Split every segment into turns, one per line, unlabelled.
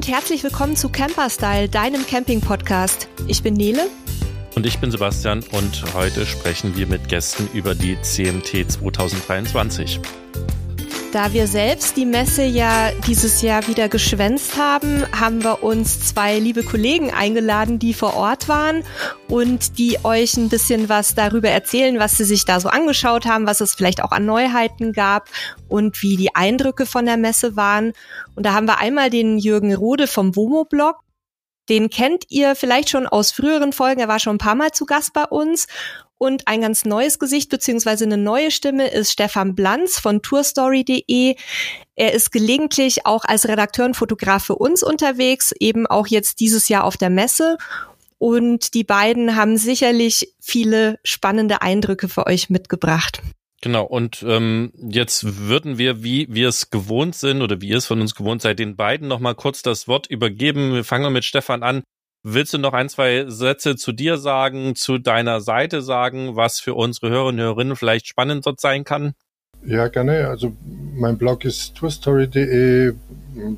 und herzlich willkommen zu Camperstyle, deinem Camping-Podcast. Ich bin Nele.
Und ich bin Sebastian und heute sprechen wir mit Gästen über die CMT 2023.
Da wir selbst die Messe ja dieses Jahr wieder geschwänzt haben, haben wir uns zwei liebe Kollegen eingeladen, die vor Ort waren und die euch ein bisschen was darüber erzählen, was sie sich da so angeschaut haben, was es vielleicht auch an Neuheiten gab und wie die Eindrücke von der Messe waren. Und da haben wir einmal den Jürgen Rode vom Womo-Blog. Den kennt ihr vielleicht schon aus früheren Folgen. Er war schon ein paar Mal zu Gast bei uns. Und ein ganz neues Gesicht beziehungsweise eine neue Stimme ist Stefan Blanz von tourstory.de. Er ist gelegentlich auch als Redakteur und Fotograf für uns unterwegs, eben auch jetzt dieses Jahr auf der Messe. Und die beiden haben sicherlich viele spannende Eindrücke für euch mitgebracht.
Genau, und ähm, jetzt würden wir, wie wir es gewohnt sind oder wie ihr es von uns gewohnt seid, den beiden nochmal kurz das Wort übergeben. Wir fangen mit Stefan an. Willst du noch ein, zwei Sätze zu dir sagen, zu deiner Seite sagen, was für unsere Hörerinnen und Hörerinnen vielleicht spannend dort sein kann?
Ja, gerne. Also mein Blog ist tourstory.de.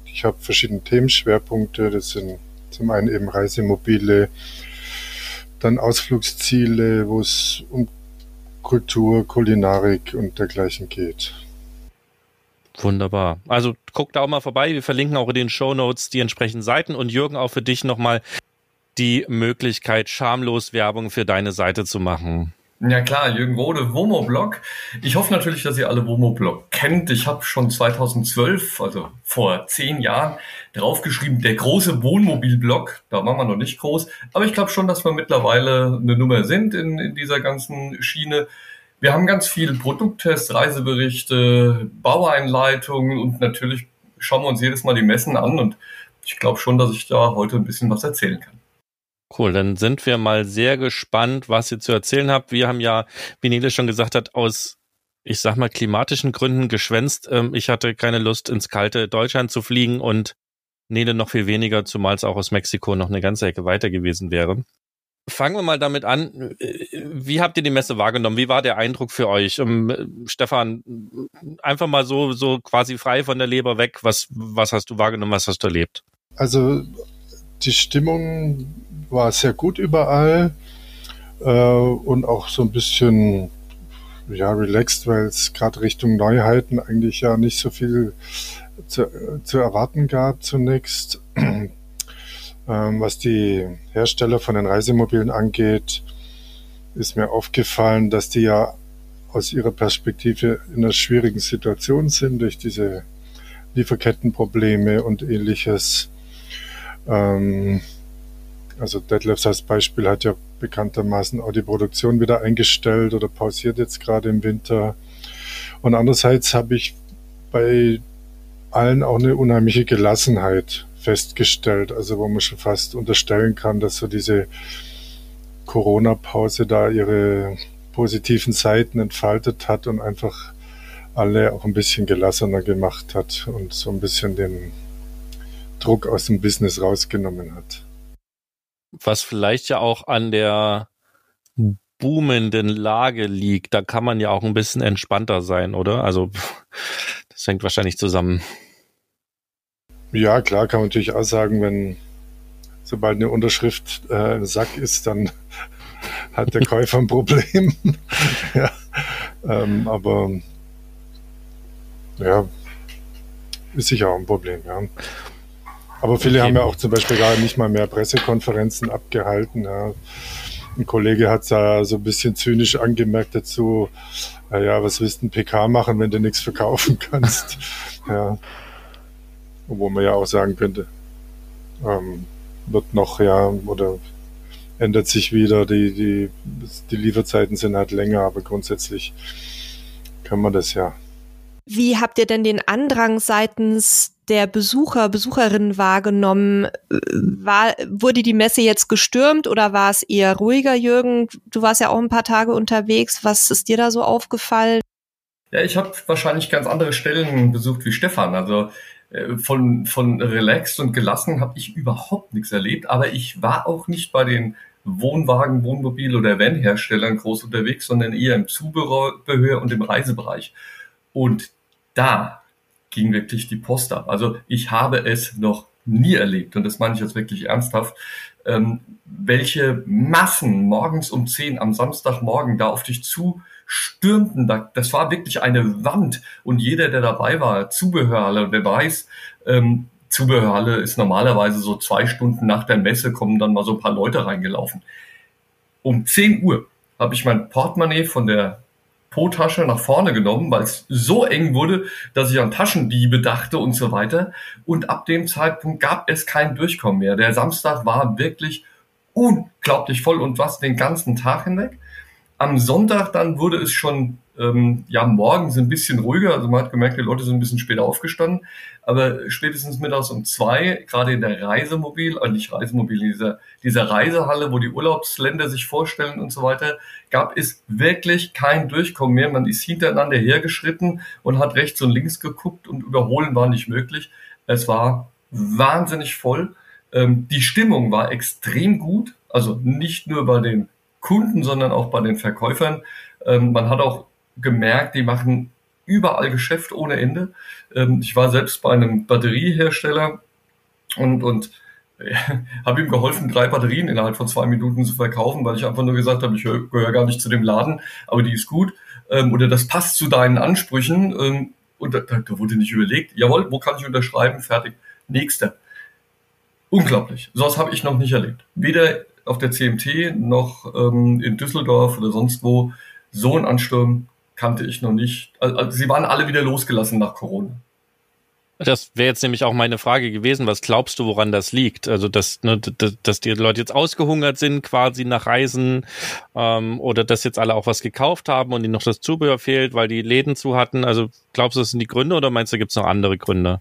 Ich habe verschiedene Themenschwerpunkte. Das sind zum einen eben Reisemobile, dann Ausflugsziele, wo es um Kultur, Kulinarik und dergleichen geht.
Wunderbar. Also guck da auch mal vorbei. Wir verlinken auch in den Show Notes die entsprechenden Seiten und Jürgen auch für dich nochmal die Möglichkeit, schamlos Werbung für deine Seite zu machen.
Ja klar, Jürgen Rode, Womo-Blog. Ich hoffe natürlich, dass ihr alle Womo-Blog kennt. Ich habe schon 2012, also vor zehn Jahren, draufgeschrieben, der große Wohnmobil-Blog. Da waren wir noch nicht groß. Aber ich glaube schon, dass wir mittlerweile eine Nummer sind in, in dieser ganzen Schiene. Wir haben ganz viele Produkttests, Reiseberichte, Baueinleitungen und natürlich schauen wir uns jedes Mal die Messen an und ich glaube schon, dass ich da heute ein bisschen was erzählen kann.
Cool, dann sind wir mal sehr gespannt, was ihr zu erzählen habt. Wir haben ja, wie Nele schon gesagt hat, aus, ich sag mal, klimatischen Gründen geschwänzt. Ähm, ich hatte keine Lust, ins kalte Deutschland zu fliegen und Nele noch viel weniger, zumal es auch aus Mexiko noch eine ganze Ecke weiter gewesen wäre. Fangen wir mal damit an. Wie habt ihr die Messe wahrgenommen? Wie war der Eindruck für euch? Ähm, Stefan, einfach mal so, so quasi frei von der Leber weg. Was, was hast du wahrgenommen? Was hast du erlebt?
Also, die Stimmung war sehr gut überall äh, und auch so ein bisschen ja, relaxed, weil es gerade Richtung Neuheiten eigentlich ja nicht so viel zu, zu erwarten gab zunächst. ähm, was die Hersteller von den Reisemobilen angeht, ist mir aufgefallen, dass die ja aus ihrer Perspektive in einer schwierigen Situation sind durch diese Lieferkettenprobleme und ähnliches. Ähm, also Detlefs als Beispiel hat ja bekanntermaßen auch die Produktion wieder eingestellt oder pausiert jetzt gerade im Winter. Und andererseits habe ich bei allen auch eine unheimliche Gelassenheit festgestellt, also wo man schon fast unterstellen kann, dass so diese Corona-Pause da ihre positiven Seiten entfaltet hat und einfach alle auch ein bisschen gelassener gemacht hat und so ein bisschen den Druck aus dem Business rausgenommen hat
was vielleicht ja auch an der boomenden Lage liegt. Da kann man ja auch ein bisschen entspannter sein, oder? Also das hängt wahrscheinlich zusammen.
Ja, klar, kann man natürlich auch sagen, wenn sobald eine Unterschrift äh, im Sack ist, dann hat der Käufer ein Problem. ja, ähm, aber ja, ist sicher auch ein Problem, ja. Aber viele okay. haben ja auch zum Beispiel gerade nicht mal mehr Pressekonferenzen abgehalten. Ja. Ein Kollege hat da so ein bisschen zynisch angemerkt dazu, naja, was willst du ein PK machen, wenn du nichts verkaufen kannst? ja. Wo man ja auch sagen könnte, ähm, wird noch, ja, oder ändert sich wieder, die, die, die Lieferzeiten sind halt länger, aber grundsätzlich kann man das ja.
Wie habt ihr denn den Andrang seitens der Besucher, Besucherinnen wahrgenommen? War, wurde die Messe jetzt gestürmt oder war es eher ruhiger, Jürgen? Du warst ja auch ein paar Tage unterwegs. Was ist dir da so aufgefallen?
Ja, ich habe wahrscheinlich ganz andere Stellen besucht wie Stefan. Also äh, von, von relaxed und gelassen habe ich überhaupt nichts erlebt, aber ich war auch nicht bei den Wohnwagen, Wohnmobil oder Van-Herstellern groß unterwegs, sondern eher im Zubehör und im Reisebereich. Und da ging wirklich die Post ab. Also ich habe es noch nie erlebt, und das meine ich jetzt wirklich ernsthaft, ähm, welche Massen morgens um 10 am Samstagmorgen da auf dich zu stürmten. Das war wirklich eine Wand. Und jeder, der dabei war, Zubehörhalle, der weiß, ähm, Zubehörhalle ist normalerweise so zwei Stunden nach der Messe, kommen dann mal so ein paar Leute reingelaufen. Um 10 Uhr habe ich mein Portemonnaie von der Po-Tasche nach vorne genommen, weil es so eng wurde, dass ich an Taschendiebe dachte und so weiter. Und ab dem Zeitpunkt gab es kein Durchkommen mehr. Der Samstag war wirklich unglaublich voll und was den ganzen Tag hinweg. Am Sonntag dann wurde es schon ähm, ja morgens ein bisschen ruhiger. Also man hat gemerkt, die Leute sind ein bisschen später aufgestanden. Aber spätestens mittags um zwei, gerade in der Reisemobil, also nicht Reisemobil, dieser, dieser Reisehalle, wo die Urlaubsländer sich vorstellen und so weiter, gab es wirklich kein Durchkommen mehr. Man ist hintereinander hergeschritten und hat rechts und links geguckt und überholen war nicht möglich. Es war wahnsinnig voll. Ähm, die Stimmung war extrem gut. Also nicht nur bei den Kunden, sondern auch bei den Verkäufern. Ähm, man hat auch gemerkt, die machen überall Geschäft ohne Ende. Ähm, ich war selbst bei einem Batteriehersteller und, und äh, habe ihm geholfen, drei Batterien innerhalb von zwei Minuten zu verkaufen, weil ich einfach nur gesagt habe, ich gehöre gar nicht zu dem Laden, aber die ist gut. Ähm, oder das passt zu deinen Ansprüchen. Ähm, und da, da wurde nicht überlegt, jawohl, wo kann ich unterschreiben? Fertig. Nächster. Unglaublich. Sowas habe ich noch nicht erlebt. Weder auf der CMT noch ähm, in Düsseldorf oder sonst wo. So ein Ansturm kannte ich noch nicht. Also, sie waren alle wieder losgelassen nach Corona.
Das wäre jetzt nämlich auch meine Frage gewesen. Was glaubst du, woran das liegt? Also, dass, ne, dass die Leute jetzt ausgehungert sind, quasi nach Reisen, ähm, oder dass jetzt alle auch was gekauft haben und ihnen noch das Zubehör fehlt, weil die Läden zu hatten. Also, glaubst du, das sind die Gründe oder meinst du, gibt es noch andere Gründe?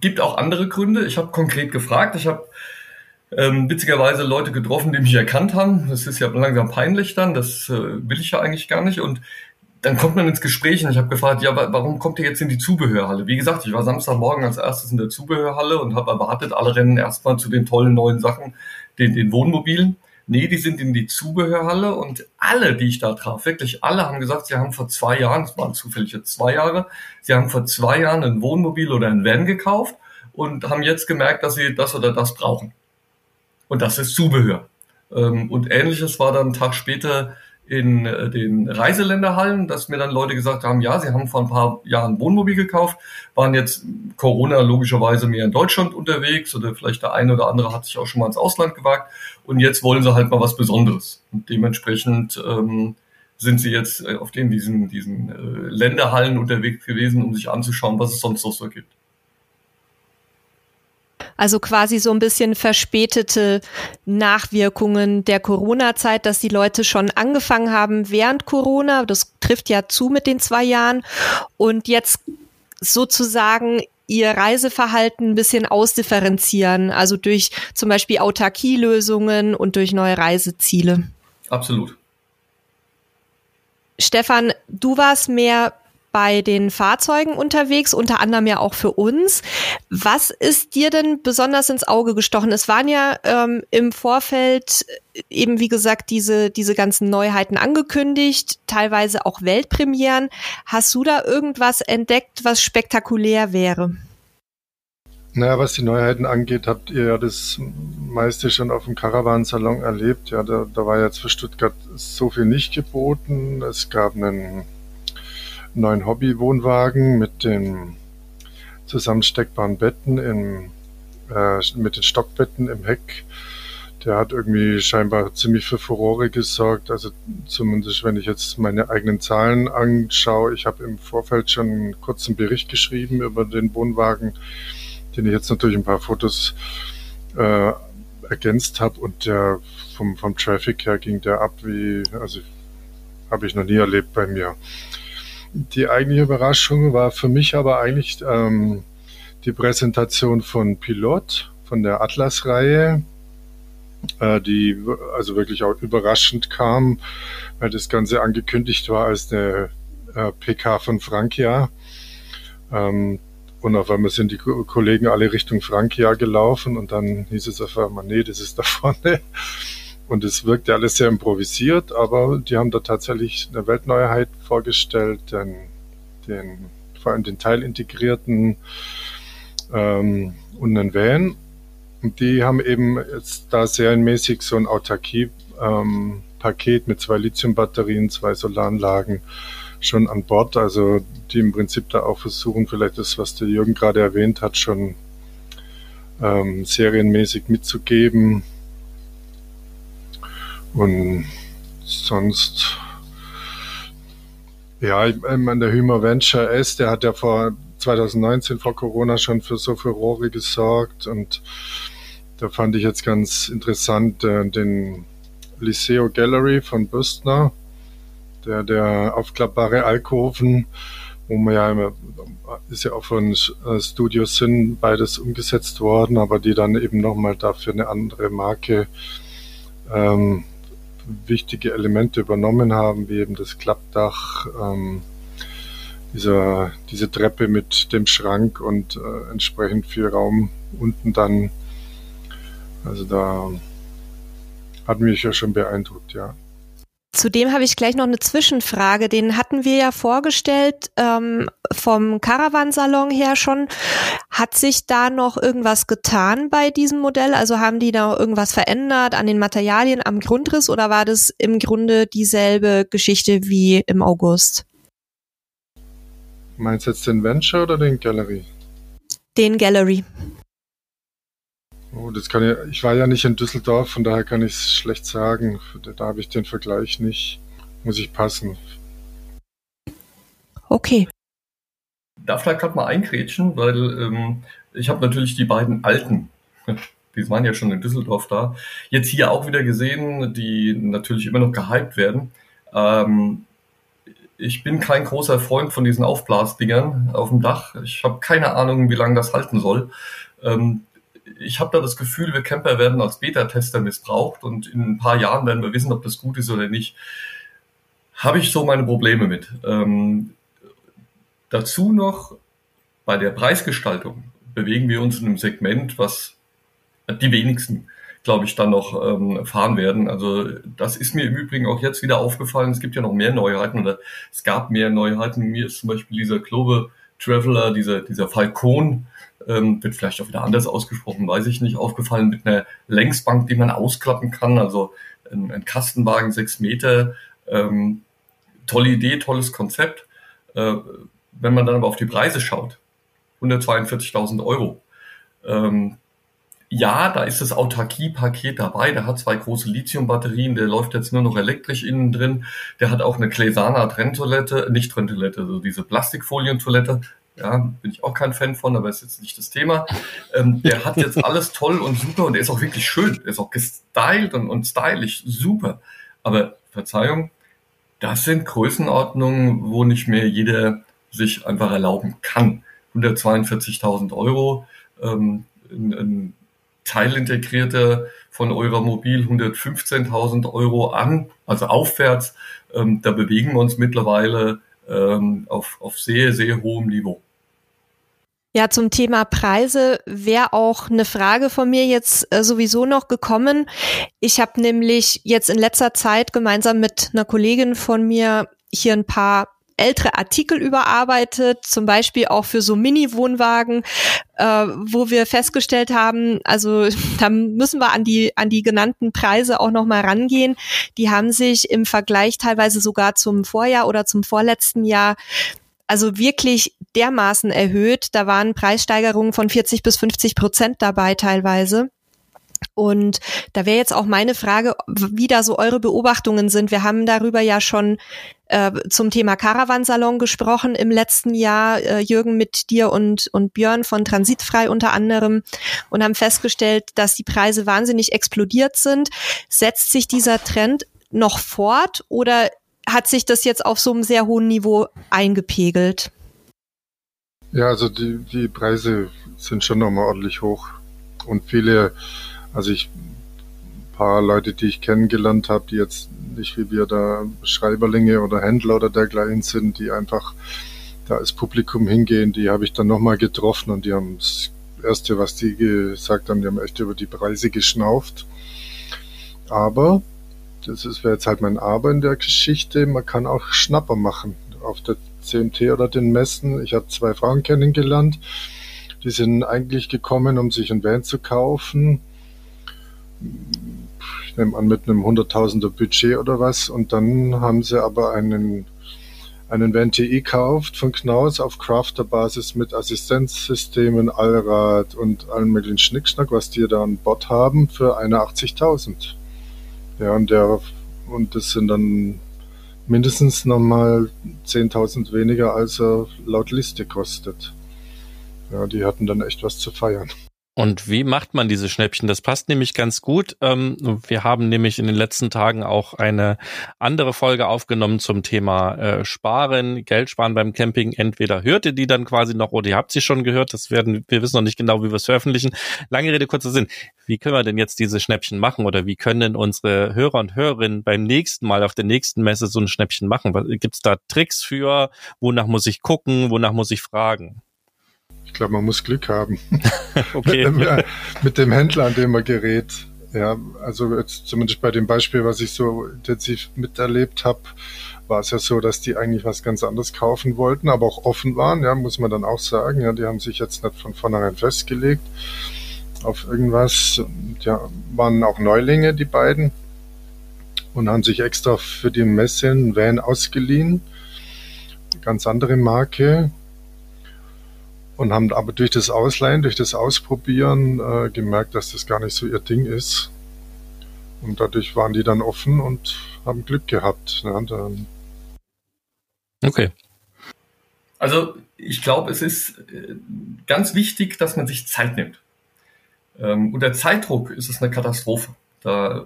Gibt auch andere Gründe. Ich habe konkret gefragt. Ich habe ähm, witzigerweise Leute getroffen, die mich erkannt haben. Das ist ja langsam peinlich dann. Das äh, will ich ja eigentlich gar nicht. Und dann kommt man ins Gespräch und ich habe gefragt, ja, warum kommt ihr jetzt in die Zubehörhalle? Wie gesagt, ich war Samstagmorgen als erstes in der Zubehörhalle und habe erwartet, alle rennen erstmal zu den tollen neuen Sachen, den, den Wohnmobilen. Nee, die sind in die Zubehörhalle und alle, die ich da traf, wirklich alle haben gesagt, sie haben vor zwei Jahren, das waren zufällig jetzt zwei Jahre, sie haben vor zwei Jahren ein Wohnmobil oder ein Van gekauft und haben jetzt gemerkt, dass sie das oder das brauchen. Und das ist Zubehör. Ähm, und ähnliches war dann einen Tag später in äh, den Reiseländerhallen, dass mir dann Leute gesagt haben, ja, sie haben vor ein paar Jahren Wohnmobil gekauft, waren jetzt Corona logischerweise mehr in Deutschland unterwegs oder vielleicht der eine oder andere hat sich auch schon mal ins Ausland gewagt und jetzt wollen sie halt mal was Besonderes. Und dementsprechend ähm, sind sie jetzt äh, auf den diesen, diesen äh, Länderhallen unterwegs gewesen, um sich anzuschauen, was es sonst noch so gibt.
Also quasi so ein bisschen verspätete Nachwirkungen der Corona-Zeit, dass die Leute schon angefangen haben während Corona. Das trifft ja zu mit den zwei Jahren. Und jetzt sozusagen ihr Reiseverhalten ein bisschen ausdifferenzieren, also durch zum Beispiel Autarkielösungen und durch neue Reiseziele.
Absolut.
Stefan, du warst mehr bei den Fahrzeugen unterwegs, unter anderem ja auch für uns. Was ist dir denn besonders ins Auge gestochen? Es waren ja ähm, im Vorfeld eben, wie gesagt, diese, diese ganzen Neuheiten angekündigt, teilweise auch Weltpremieren. Hast du da irgendwas entdeckt, was spektakulär wäre?
Naja, was die Neuheiten angeht, habt ihr ja das meiste schon auf dem Caravan-Salon erlebt. Ja, da, da war jetzt für Stuttgart so viel nicht geboten. Es gab einen neuen Hobby-Wohnwagen mit den zusammensteckbaren Betten im, äh, mit den Stockbetten im Heck. Der hat irgendwie scheinbar ziemlich für Furore gesorgt. Also zumindest, wenn ich jetzt meine eigenen Zahlen anschaue. Ich habe im Vorfeld schon einen kurzen Bericht geschrieben über den Wohnwagen, den ich jetzt natürlich ein paar Fotos äh, ergänzt habe. Und der vom, vom Traffic her ging der ab wie, also habe ich noch nie erlebt bei mir. Die eigentliche Überraschung war für mich aber eigentlich ähm, die Präsentation von Pilot, von der Atlas-Reihe, äh, die also wirklich auch überraschend kam, weil das Ganze angekündigt war als eine äh, PK von Frankia. Ähm, und auf einmal sind die Kollegen alle Richtung Frankia gelaufen und dann hieß es auf einmal, nee, das ist da vorne. Und es wirkte alles sehr improvisiert, aber die haben da tatsächlich eine Weltneuheit vorgestellt, den, den, vor allem den teilintegrierten ähm, und einen Van. Und die haben eben jetzt da serienmäßig so ein Autarkie-Paket ähm, mit zwei Lithium-Batterien, zwei Solaranlagen schon an Bord. Also die im Prinzip da auch versuchen, vielleicht das, was der Jürgen gerade erwähnt hat, schon ähm, serienmäßig mitzugeben. Und sonst, ja, ich meine, der Hümer Venture S, der hat ja vor 2019 vor Corona schon für so Furore gesorgt und da fand ich jetzt ganz interessant äh, den Liceo Gallery von Bürstner, der, der aufklappbare Alkoven, wo man ja immer, ist ja auch von äh, Studio Sinn beides umgesetzt worden, aber die dann eben nochmal dafür eine andere Marke ähm, wichtige Elemente übernommen haben, wie eben das Klappdach, ähm, dieser, diese Treppe mit dem Schrank und äh, entsprechend viel Raum unten dann. Also da hat mich ja schon beeindruckt, ja.
Zudem habe ich gleich noch eine Zwischenfrage. Den hatten wir ja vorgestellt ähm, vom Caravansalon her schon. Hat sich da noch irgendwas getan bei diesem Modell? Also haben die da irgendwas verändert an den Materialien, am Grundriss oder war das im Grunde dieselbe Geschichte wie im August?
Meinst du jetzt den Venture oder den Gallery?
Den Gallery.
Oh, das kann ich, ich war ja nicht in Düsseldorf, von daher kann ich es schlecht sagen. Da habe ich den Vergleich nicht. Muss ich passen.
Okay.
Darf da gerade mal eingrätschen, weil ähm, ich habe natürlich die beiden alten, die waren ja schon in Düsseldorf da, jetzt hier auch wieder gesehen, die natürlich immer noch gehypt werden. Ähm, ich bin kein großer Freund von diesen Aufblasdingern auf dem Dach. Ich habe keine Ahnung, wie lange das halten soll. Ähm, ich habe da das Gefühl, wir Camper werden als Beta-Tester missbraucht und in ein paar Jahren werden wir wissen, ob das gut ist oder nicht. Habe ich so meine Probleme mit. Ähm, dazu noch bei der Preisgestaltung bewegen wir uns in einem Segment, was die wenigsten, glaube ich, dann noch ähm, fahren werden. Also das ist mir im Übrigen auch jetzt wieder aufgefallen. Es gibt ja noch mehr Neuheiten oder es gab mehr Neuheiten. Mir ist zum Beispiel dieser Globe Traveler, dieser, dieser Falcon, ähm, wird vielleicht auch wieder anders ausgesprochen, weiß ich nicht, aufgefallen mit einer Längsbank, die man ausklappen kann, also ein, ein Kastenwagen sechs Meter. Ähm, tolle Idee, tolles Konzept. Äh, wenn man dann aber auf die Preise schaut, 142.000 Euro. Ähm, ja, da ist das Autarkie-Paket dabei. Der hat zwei große Lithium-Batterien. Der läuft jetzt nur noch elektrisch innen drin. Der hat auch eine Klesana Trenntoilette, nicht Trenntoilette, also diese Plastikfolientoilette. Ja, bin ich auch kein Fan von, aber ist jetzt nicht das Thema. Ähm, der hat jetzt alles toll und super und der ist auch wirklich schön. Der ist auch gestylt und, und stylisch, super. Aber Verzeihung, das sind Größenordnungen, wo nicht mehr jeder sich einfach erlauben kann. 142.000 Euro, ähm, ein, ein Teilintegrierte von eurer Mobil 115.000 Euro an, also aufwärts. Ähm, da bewegen wir uns mittlerweile ähm, auf, auf sehr, sehr hohem Niveau.
Ja, zum Thema Preise wäre auch eine Frage von mir jetzt äh, sowieso noch gekommen. Ich habe nämlich jetzt in letzter Zeit gemeinsam mit einer Kollegin von mir hier ein paar ältere Artikel überarbeitet, zum Beispiel auch für so Mini-Wohnwagen, äh, wo wir festgestellt haben, also da müssen wir an die an die genannten Preise auch noch mal rangehen. Die haben sich im Vergleich teilweise sogar zum Vorjahr oder zum vorletzten Jahr also wirklich dermaßen erhöht. Da waren Preissteigerungen von 40 bis 50 Prozent dabei teilweise. Und da wäre jetzt auch meine Frage, wie da so eure Beobachtungen sind. Wir haben darüber ja schon äh, zum Thema Caravansalon gesprochen im letzten Jahr, äh, Jürgen mit dir und, und Björn von Transitfrei unter anderem und haben festgestellt, dass die Preise wahnsinnig explodiert sind. Setzt sich dieser Trend noch fort oder hat sich das jetzt auf so einem sehr hohen Niveau eingepegelt?
Ja, also die, die Preise sind schon nochmal ordentlich hoch. Und viele also ich, paar Leute, die ich kennengelernt habe, die jetzt nicht wie wir da Schreiberlinge oder Händler oder dergleichen sind, die einfach da als Publikum hingehen, die habe ich dann nochmal getroffen und die haben das Erste, was die gesagt haben, die haben echt über die Preise geschnauft. Aber, das ist jetzt halt mein Aber in der Geschichte, man kann auch Schnapper machen auf der CMT oder den Messen. Ich habe zwei Frauen kennengelernt, Die sind eigentlich gekommen, um sich ein Van zu kaufen. Ich nehme an, mit einem Hunderttausender Budget oder was. Und dann haben sie aber einen, einen Van TI gekauft von Knaus auf Crafter-Basis mit Assistenzsystemen, Allrad und allen möglichen Schnickschnack, was die da an Bord haben, für eine 80.000. Ja, und der, und das sind dann mindestens nochmal 10.000 weniger, als er laut Liste kostet. Ja, die hatten dann echt was zu feiern.
Und wie macht man diese Schnäppchen? Das passt nämlich ganz gut. Ähm, wir haben nämlich in den letzten Tagen auch eine andere Folge aufgenommen zum Thema äh, Sparen, Geld sparen beim Camping. Entweder hört ihr die dann quasi noch oder ihr habt sie schon gehört. Das werden, wir wissen noch nicht genau, wie wir es veröffentlichen. Lange Rede, kurzer Sinn. Wie können wir denn jetzt diese Schnäppchen machen oder wie können unsere Hörer und Hörerinnen beim nächsten Mal auf der nächsten Messe so ein Schnäppchen machen? Gibt es da Tricks für? Wonach muss ich gucken? Wonach muss ich fragen?
Ich glaube, man muss Glück haben. okay. mit, dem, mit dem Händler, an dem man gerät. Ja, also jetzt zumindest bei dem Beispiel, was ich so intensiv miterlebt habe, war es ja so, dass die eigentlich was ganz anderes kaufen wollten, aber auch offen waren, ja, muss man dann auch sagen. Ja, die haben sich jetzt nicht von vornherein festgelegt auf irgendwas. Ja, waren auch Neulinge, die beiden, und haben sich extra für die Messe einen Van ausgeliehen. Ganz andere Marke, und haben aber durch das Ausleihen, durch das Ausprobieren äh, gemerkt, dass das gar nicht so ihr Ding ist. Und dadurch waren die dann offen und haben Glück gehabt. Ne?
Okay. Also ich glaube, es ist äh, ganz wichtig, dass man sich Zeit nimmt. Ähm, unter Zeitdruck ist es eine Katastrophe. Da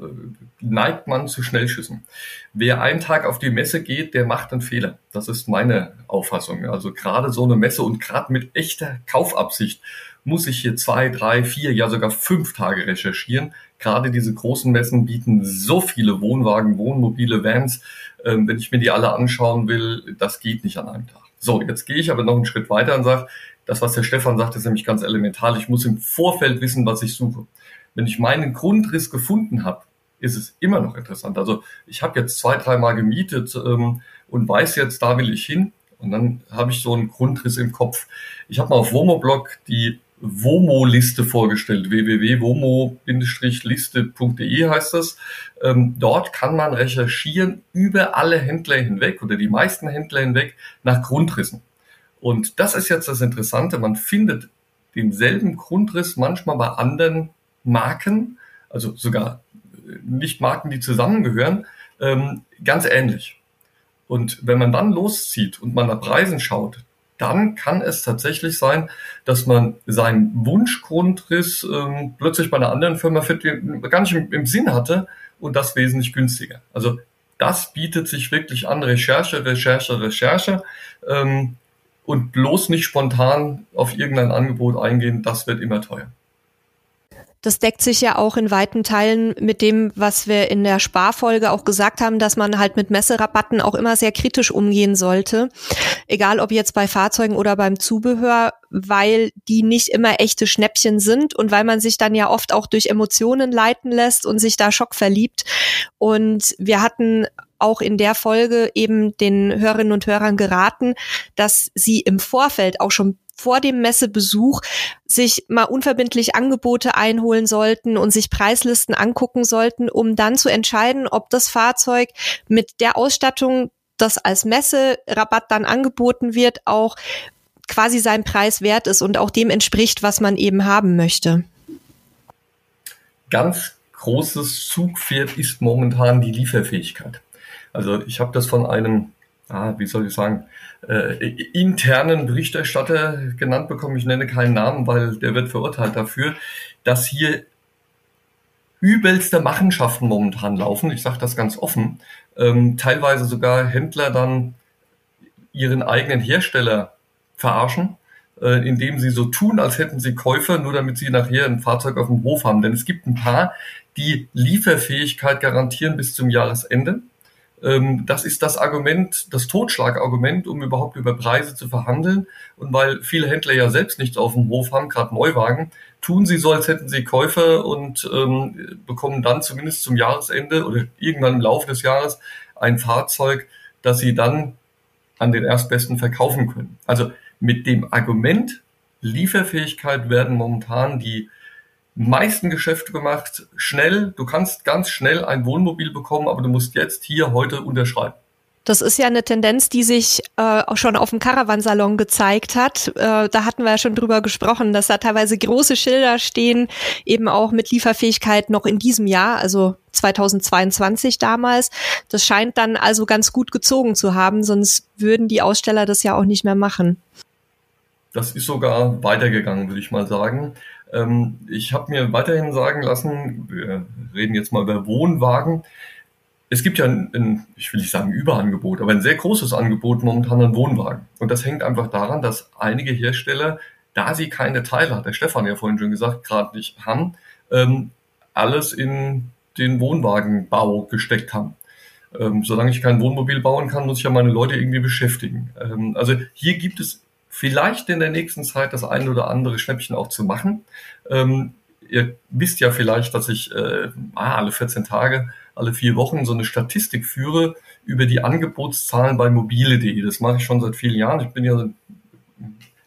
neigt man zu Schnellschüssen. Wer einen Tag auf die Messe geht, der macht einen Fehler. Das ist meine Auffassung. Also gerade so eine Messe und gerade mit echter Kaufabsicht muss ich hier zwei, drei, vier, ja sogar fünf Tage recherchieren. Gerade diese großen Messen bieten so viele Wohnwagen, Wohnmobile, Vans. Ähm, wenn ich mir die alle anschauen will, das geht nicht an einem Tag. So, jetzt gehe ich aber noch einen Schritt weiter und sage, das, was der Stefan sagt, ist nämlich ganz elementar. Ich muss im Vorfeld wissen, was ich suche. Wenn ich meinen Grundriss gefunden habe, ist es immer noch interessant. Also ich habe jetzt zwei, dreimal gemietet ähm, und weiß jetzt, da will ich hin. Und dann habe ich so einen Grundriss im Kopf. Ich habe mal auf Womoblog die Womo-Liste vorgestellt. www.womo-liste.de heißt das. Ähm, dort kann man recherchieren über alle Händler hinweg oder die meisten Händler hinweg nach Grundrissen. Und das ist jetzt das Interessante. Man findet denselben Grundriss manchmal bei anderen Marken, also sogar nicht Marken, die zusammengehören, ähm, ganz ähnlich. Und wenn man dann loszieht und man nach Preisen schaut, dann kann es tatsächlich sein, dass man seinen Wunschgrundriss ähm, plötzlich bei einer anderen Firma gar nicht im, im Sinn hatte und das wesentlich günstiger. Also das bietet sich wirklich an, Recherche, Recherche, Recherche ähm, und bloß nicht spontan auf irgendein Angebot eingehen, das wird immer teuer.
Das deckt sich ja auch in weiten Teilen mit dem, was wir in der Sparfolge auch gesagt haben, dass man halt mit Messerabatten auch immer sehr kritisch umgehen sollte. Egal ob jetzt bei Fahrzeugen oder beim Zubehör, weil die nicht immer echte Schnäppchen sind und weil man sich dann ja oft auch durch Emotionen leiten lässt und sich da Schock verliebt. Und wir hatten auch in der Folge eben den Hörerinnen und Hörern geraten, dass sie im Vorfeld auch schon vor dem Messebesuch sich mal unverbindlich Angebote einholen sollten und sich Preislisten angucken sollten, um dann zu entscheiden, ob das Fahrzeug mit der Ausstattung, das als Messerabatt dann angeboten wird, auch quasi sein Preis wert ist und auch dem entspricht, was man eben haben möchte.
Ganz großes Zugpferd ist momentan die Lieferfähigkeit. Also ich habe das von einem, ah, wie soll ich sagen, äh, internen Berichterstatter genannt bekommen. Ich nenne keinen Namen, weil der wird verurteilt dafür, dass hier übelste Machenschaften momentan laufen. Ich sage das ganz offen. Ähm, teilweise sogar Händler dann ihren eigenen Hersteller verarschen, äh, indem sie so tun, als hätten sie Käufer, nur damit sie nachher ein Fahrzeug auf dem Hof haben. Denn es gibt ein paar, die Lieferfähigkeit garantieren bis zum Jahresende das ist das Argument, das Totschlagargument, um überhaupt über Preise zu verhandeln. Und weil viele Händler ja selbst nichts auf dem Hof haben, gerade Neuwagen, tun sie so, als hätten sie Käufer und ähm, bekommen dann zumindest zum Jahresende oder irgendwann im Laufe des Jahres ein Fahrzeug, das sie dann an den Erstbesten verkaufen können. Also mit dem Argument, Lieferfähigkeit werden momentan die meisten Geschäfte gemacht. Schnell, du kannst ganz schnell ein Wohnmobil bekommen, aber du musst jetzt hier heute unterschreiben.
Das ist ja eine Tendenz, die sich äh, auch schon auf dem Caravansalon gezeigt hat. Äh, da hatten wir ja schon drüber gesprochen, dass da teilweise große Schilder stehen, eben auch mit Lieferfähigkeit noch in diesem Jahr, also 2022 damals. Das scheint dann also ganz gut gezogen zu haben, sonst würden die Aussteller das ja auch nicht mehr machen.
Das ist sogar weitergegangen, würde ich mal sagen. Ähm, ich habe mir weiterhin sagen lassen, wir reden jetzt mal über Wohnwagen, es gibt ja ein, ein, ich will nicht sagen Überangebot, aber ein sehr großes Angebot momentan an Wohnwagen. Und das hängt einfach daran, dass einige Hersteller, da sie keine Teile, hat der Stefan ja vorhin schon gesagt, gerade nicht haben, ähm, alles in den Wohnwagenbau gesteckt haben. Ähm, solange ich kein Wohnmobil bauen kann, muss ich ja meine Leute irgendwie beschäftigen. Ähm, also hier gibt es vielleicht in der nächsten Zeit das ein oder andere Schnäppchen auch zu machen. Ähm, ihr wisst ja vielleicht, dass ich äh, ah, alle 14 Tage alle vier Wochen so eine Statistik führe über die Angebotszahlen bei mobile.de. Das mache ich schon seit vielen Jahren. Ich bin ja im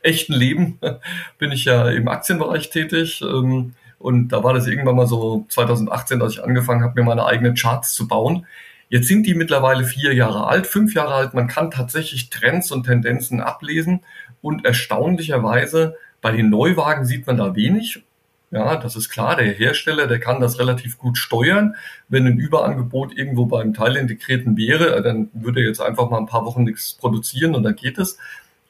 echten Leben, bin ich ja im Aktienbereich tätig. Ähm, und da war das irgendwann mal so 2018, als ich angefangen habe, mir meine eigenen Charts zu bauen. Jetzt sind die mittlerweile vier Jahre alt, fünf Jahre alt. Man kann tatsächlich Trends und Tendenzen ablesen. Und erstaunlicherweise bei den Neuwagen sieht man da wenig. Ja, das ist klar. Der Hersteller, der kann das relativ gut steuern. Wenn ein Überangebot irgendwo beim Teilintegrierten wäre, äh, dann würde er jetzt einfach mal ein paar Wochen nichts produzieren und dann geht es.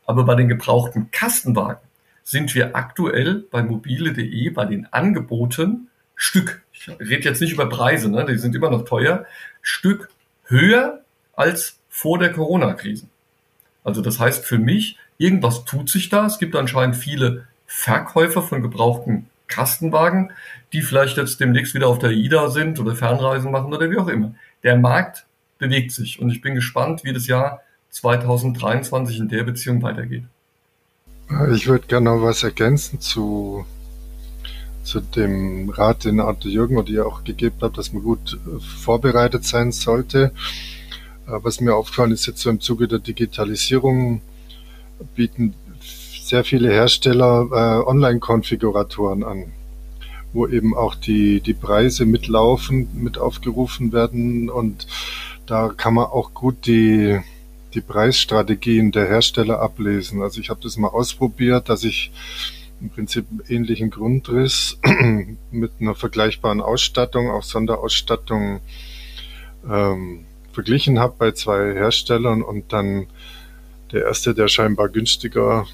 Aber bei den gebrauchten Kastenwagen sind wir aktuell bei mobile.de bei den Angeboten Stück. Ich rede jetzt nicht über Preise, ne? die sind immer noch teuer. Stück höher als vor der Corona-Krise. Also das heißt für mich, irgendwas tut sich da. Es gibt anscheinend viele Verkäufer von gebrauchten Kastenwagen, die vielleicht jetzt demnächst wieder auf der IDA sind oder Fernreisen machen oder wie auch immer. Der Markt bewegt sich und ich bin gespannt, wie das Jahr 2023 in der Beziehung weitergeht.
Ich würde gerne noch was ergänzen zu, zu dem Rat, den Arthur Jürgen oder ihr auch gegeben habt, dass man gut äh, vorbereitet sein sollte. Äh, was mir aufgefallen ist, jetzt so im Zuge der Digitalisierung bieten sehr viele Hersteller äh, Online-Konfiguratoren an, wo eben auch die, die Preise mitlaufen, mit aufgerufen werden und da kann man auch gut die, die Preisstrategien der Hersteller ablesen. Also ich habe das mal ausprobiert, dass ich im Prinzip einen ähnlichen Grundriss mit einer vergleichbaren Ausstattung, auch Sonderausstattung ähm, verglichen habe bei zwei Herstellern und dann der erste, der scheinbar günstiger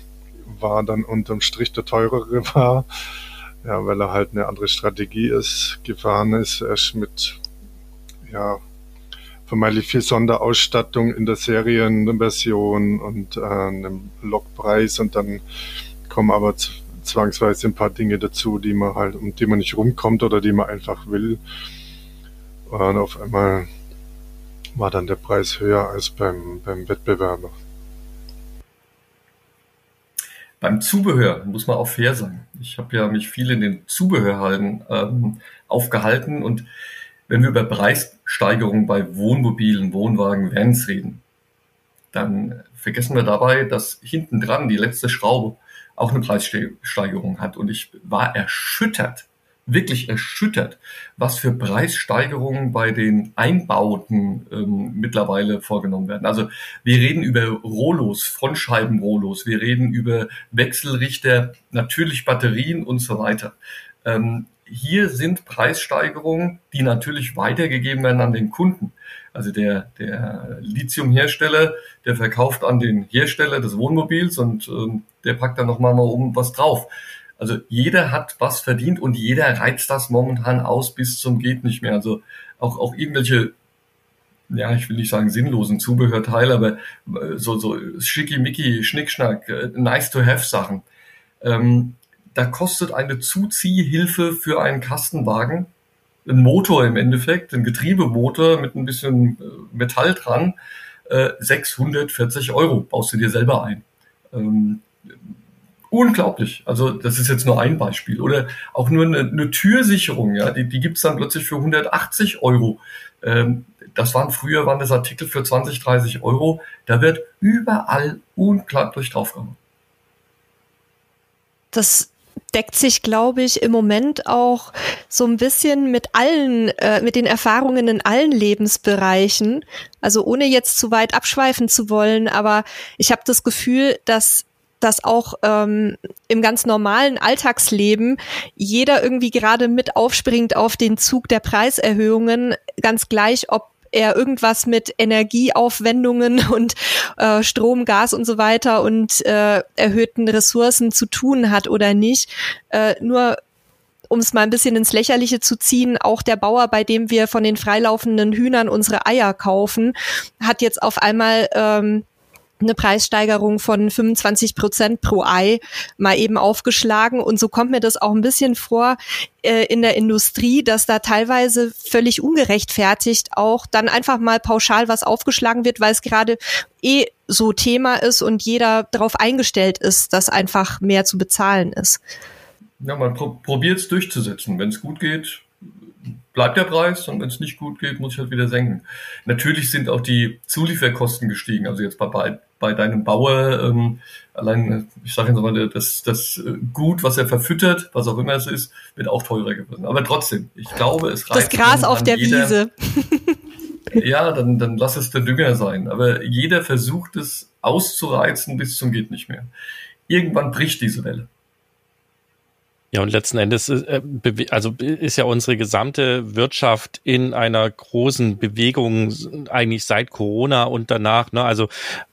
war dann unterm Strich der teurere war. Ja, weil er halt eine andere Strategie ist, gefahren ist. Erst mit, ja, vermeintlich viel Sonderausstattung in der Serienversion und äh, einem Lokpreis und dann kommen aber zwangsweise ein paar Dinge dazu, die man halt, um die man nicht rumkommt oder die man einfach will. Und auf einmal war dann der Preis höher als beim, beim Wettbewerber.
Beim Zubehör muss man auch fair sein. Ich habe ja mich viel in den Zubehörhallen ähm, aufgehalten und wenn wir über Preissteigerungen bei Wohnmobilen, Wohnwagen, Vans reden, dann vergessen wir dabei, dass hinten dran die letzte Schraube auch eine Preissteigerung hat. Und ich war erschüttert, wirklich erschüttert, was für Preissteigerungen bei den Einbauten ähm, mittlerweile vorgenommen werden. Also wir reden über Rollos, Frontscheibenrollos, wir reden über Wechselrichter, natürlich Batterien und so weiter. Ähm, hier sind Preissteigerungen, die natürlich weitergegeben werden an den Kunden. Also der, der Lithiumhersteller, der verkauft an den Hersteller des Wohnmobils und ähm, der packt dann nochmal mal um was drauf. Also jeder hat was verdient und jeder reizt das momentan aus bis zum geht nicht mehr. Also auch, auch irgendwelche, ja, ich will nicht sagen sinnlosen Zubehörteile, aber äh, so, so schickimicki, Schnickschnack, äh, nice to have Sachen. Ähm, da kostet eine Zuziehhilfe für einen Kastenwagen, ein Motor im Endeffekt, ein Getriebemotor mit ein bisschen äh, Metall dran, 640 Euro baust du dir selber ein. Ähm, unglaublich. Also das ist jetzt nur ein Beispiel. Oder auch nur eine, eine Türsicherung, ja, die, die gibt's dann plötzlich für 180 Euro. Ähm, das waren früher, waren das Artikel für 20, 30 Euro. Da wird überall unglaublich draufgehauen.
das deckt sich, glaube ich, im Moment auch so ein bisschen mit allen, äh, mit den Erfahrungen in allen Lebensbereichen. Also ohne jetzt zu weit abschweifen zu wollen, aber ich habe das Gefühl, dass dass auch ähm, im ganz normalen Alltagsleben jeder irgendwie gerade mit aufspringt auf den Zug der Preiserhöhungen, ganz gleich, ob er irgendwas mit Energieaufwendungen und äh, Strom, Gas und so weiter und äh, erhöhten Ressourcen zu tun hat oder nicht. Äh, nur um es mal ein bisschen ins Lächerliche zu ziehen, auch der Bauer, bei dem wir von den freilaufenden Hühnern unsere Eier kaufen, hat jetzt auf einmal ähm, eine Preissteigerung von 25 Prozent pro Ei mal eben aufgeschlagen. Und so kommt mir das auch ein bisschen vor äh, in der Industrie, dass da teilweise völlig ungerechtfertigt auch dann einfach mal pauschal was aufgeschlagen wird, weil es gerade eh so Thema ist und jeder darauf eingestellt ist, dass einfach mehr zu bezahlen ist.
Ja, man pro probiert es durchzusetzen. Wenn es gut geht, bleibt der Preis und wenn es nicht gut geht, muss ich halt wieder senken. Natürlich sind auch die Zulieferkosten gestiegen. Also jetzt bei, bei deinem Bauer, ähm, allein, ich sage jetzt mal, das, das Gut, was er verfüttert, was auch immer es ist, wird auch teurer geworden. Aber trotzdem, ich glaube, es
reicht. Das Gras auf der jeder, Wiese.
ja, dann, dann lass es der Dünger sein. Aber jeder versucht es auszureizen bis zum geht nicht mehr. Irgendwann bricht diese Welle.
Ja, und letzten Endes äh, also ist ja unsere gesamte Wirtschaft in einer großen Bewegung eigentlich seit Corona und danach. Ne? Also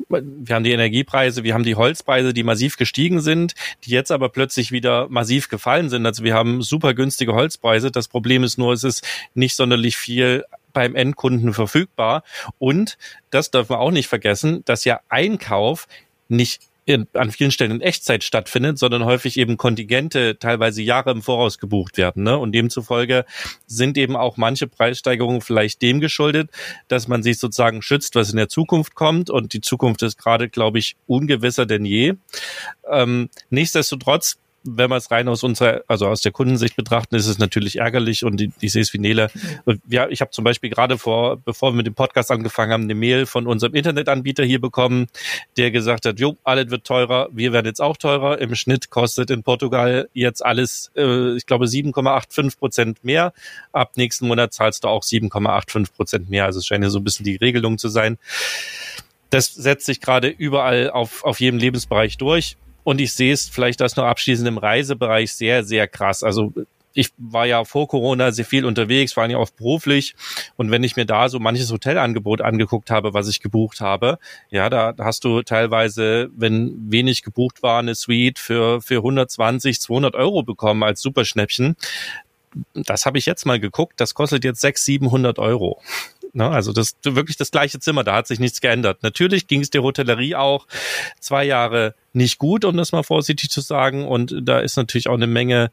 wir haben die Energiepreise, wir haben die Holzpreise, die massiv gestiegen sind, die jetzt aber plötzlich wieder massiv gefallen sind. Also wir haben super günstige Holzpreise. Das Problem ist nur, es ist nicht sonderlich viel beim Endkunden verfügbar. Und das dürfen wir auch nicht vergessen, dass ja Einkauf nicht in, an vielen Stellen in Echtzeit stattfindet, sondern häufig eben Kontingente teilweise Jahre im Voraus gebucht werden. Ne? Und demzufolge sind eben auch manche Preissteigerungen vielleicht dem geschuldet, dass man sich sozusagen schützt, was in der Zukunft kommt. Und die Zukunft ist gerade, glaube ich, ungewisser denn je. Ähm, nichtsdestotrotz wenn wir es rein aus unserer, also aus der Kundensicht betrachten, ist es natürlich ärgerlich und ich, sehe es wie Nele. Ja, ich habe zum Beispiel gerade vor, bevor wir mit dem Podcast angefangen haben, eine Mail von unserem Internetanbieter hier bekommen, der gesagt hat, jo, alles wird teurer, wir werden jetzt auch teurer. Im Schnitt kostet in Portugal jetzt alles, äh, ich glaube, 7,85 Prozent mehr. Ab nächsten Monat zahlst du auch 7,85 Prozent mehr. Also es scheint ja so ein bisschen die Regelung zu sein. Das setzt sich gerade überall auf, auf jedem Lebensbereich durch. Und ich sehe es vielleicht das noch abschließend im Reisebereich sehr, sehr krass. Also ich war ja vor Corona sehr viel unterwegs, vor allem auch beruflich. Und wenn ich mir da so manches Hotelangebot angeguckt habe, was ich gebucht habe, ja, da hast du teilweise, wenn wenig gebucht war, eine Suite für, für 120, 200 Euro bekommen als Superschnäppchen. Das habe ich jetzt mal geguckt. Das kostet jetzt 600, 700 Euro. Ne? Also das wirklich das gleiche Zimmer, da hat sich nichts geändert. Natürlich ging es der Hotellerie auch zwei Jahre nicht gut, um das mal vorsichtig zu sagen. Und da ist natürlich auch eine Menge,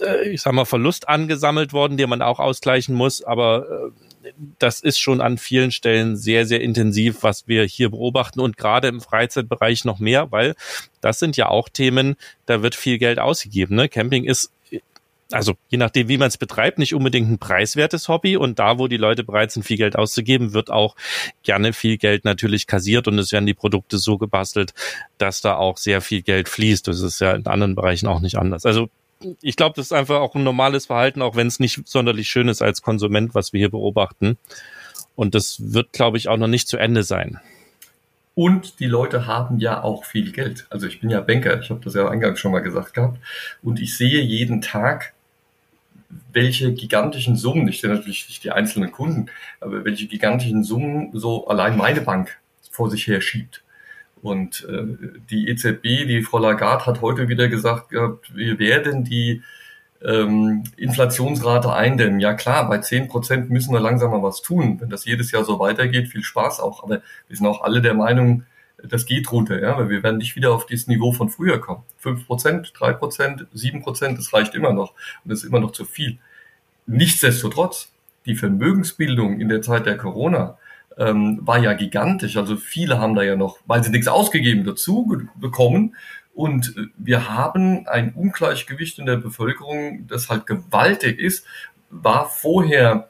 äh, ich sag mal, Verlust angesammelt worden, den man auch ausgleichen muss. Aber äh, das ist schon an vielen Stellen sehr, sehr intensiv, was wir hier beobachten und gerade im Freizeitbereich noch mehr, weil das sind ja auch Themen, da wird viel Geld ausgegeben. Ne? Camping ist also je nachdem, wie man es betreibt, nicht unbedingt ein preiswertes Hobby. Und da, wo die Leute bereit sind, viel Geld auszugeben, wird auch gerne viel Geld natürlich kassiert und es werden die Produkte so gebastelt, dass da auch sehr viel Geld fließt. Das ist ja in anderen Bereichen auch nicht anders. Also ich glaube, das ist einfach auch ein normales Verhalten, auch wenn es nicht sonderlich schön ist als Konsument, was wir hier beobachten. Und das wird, glaube ich, auch noch nicht zu Ende sein.
Und die Leute haben ja auch viel Geld. Also ich bin ja Banker, ich habe das ja eingangs schon mal gesagt gehabt. Und ich sehe jeden Tag, welche gigantischen Summen, ich sehe natürlich nicht die einzelnen Kunden, aber welche gigantischen Summen so allein meine Bank vor sich her schiebt. Und äh, die EZB, die Frau Lagarde hat heute wieder gesagt, wir werden die ähm, Inflationsrate eindämmen. Ja klar, bei zehn Prozent müssen wir langsam mal was tun. Wenn das jedes Jahr so weitergeht, viel Spaß auch. Aber wir sind auch alle der Meinung, das geht runter, ja, weil wir werden nicht wieder auf dieses Niveau von früher kommen. Fünf Prozent, drei Prozent, sieben Prozent, das reicht immer noch. Und das ist immer noch zu viel. Nichtsdestotrotz, die Vermögensbildung in der Zeit der Corona ähm, war ja gigantisch. Also viele haben da ja noch, weil sie nichts ausgegeben, dazu bekommen. Und äh, wir haben ein Ungleichgewicht in der Bevölkerung, das halt gewaltig ist, war vorher,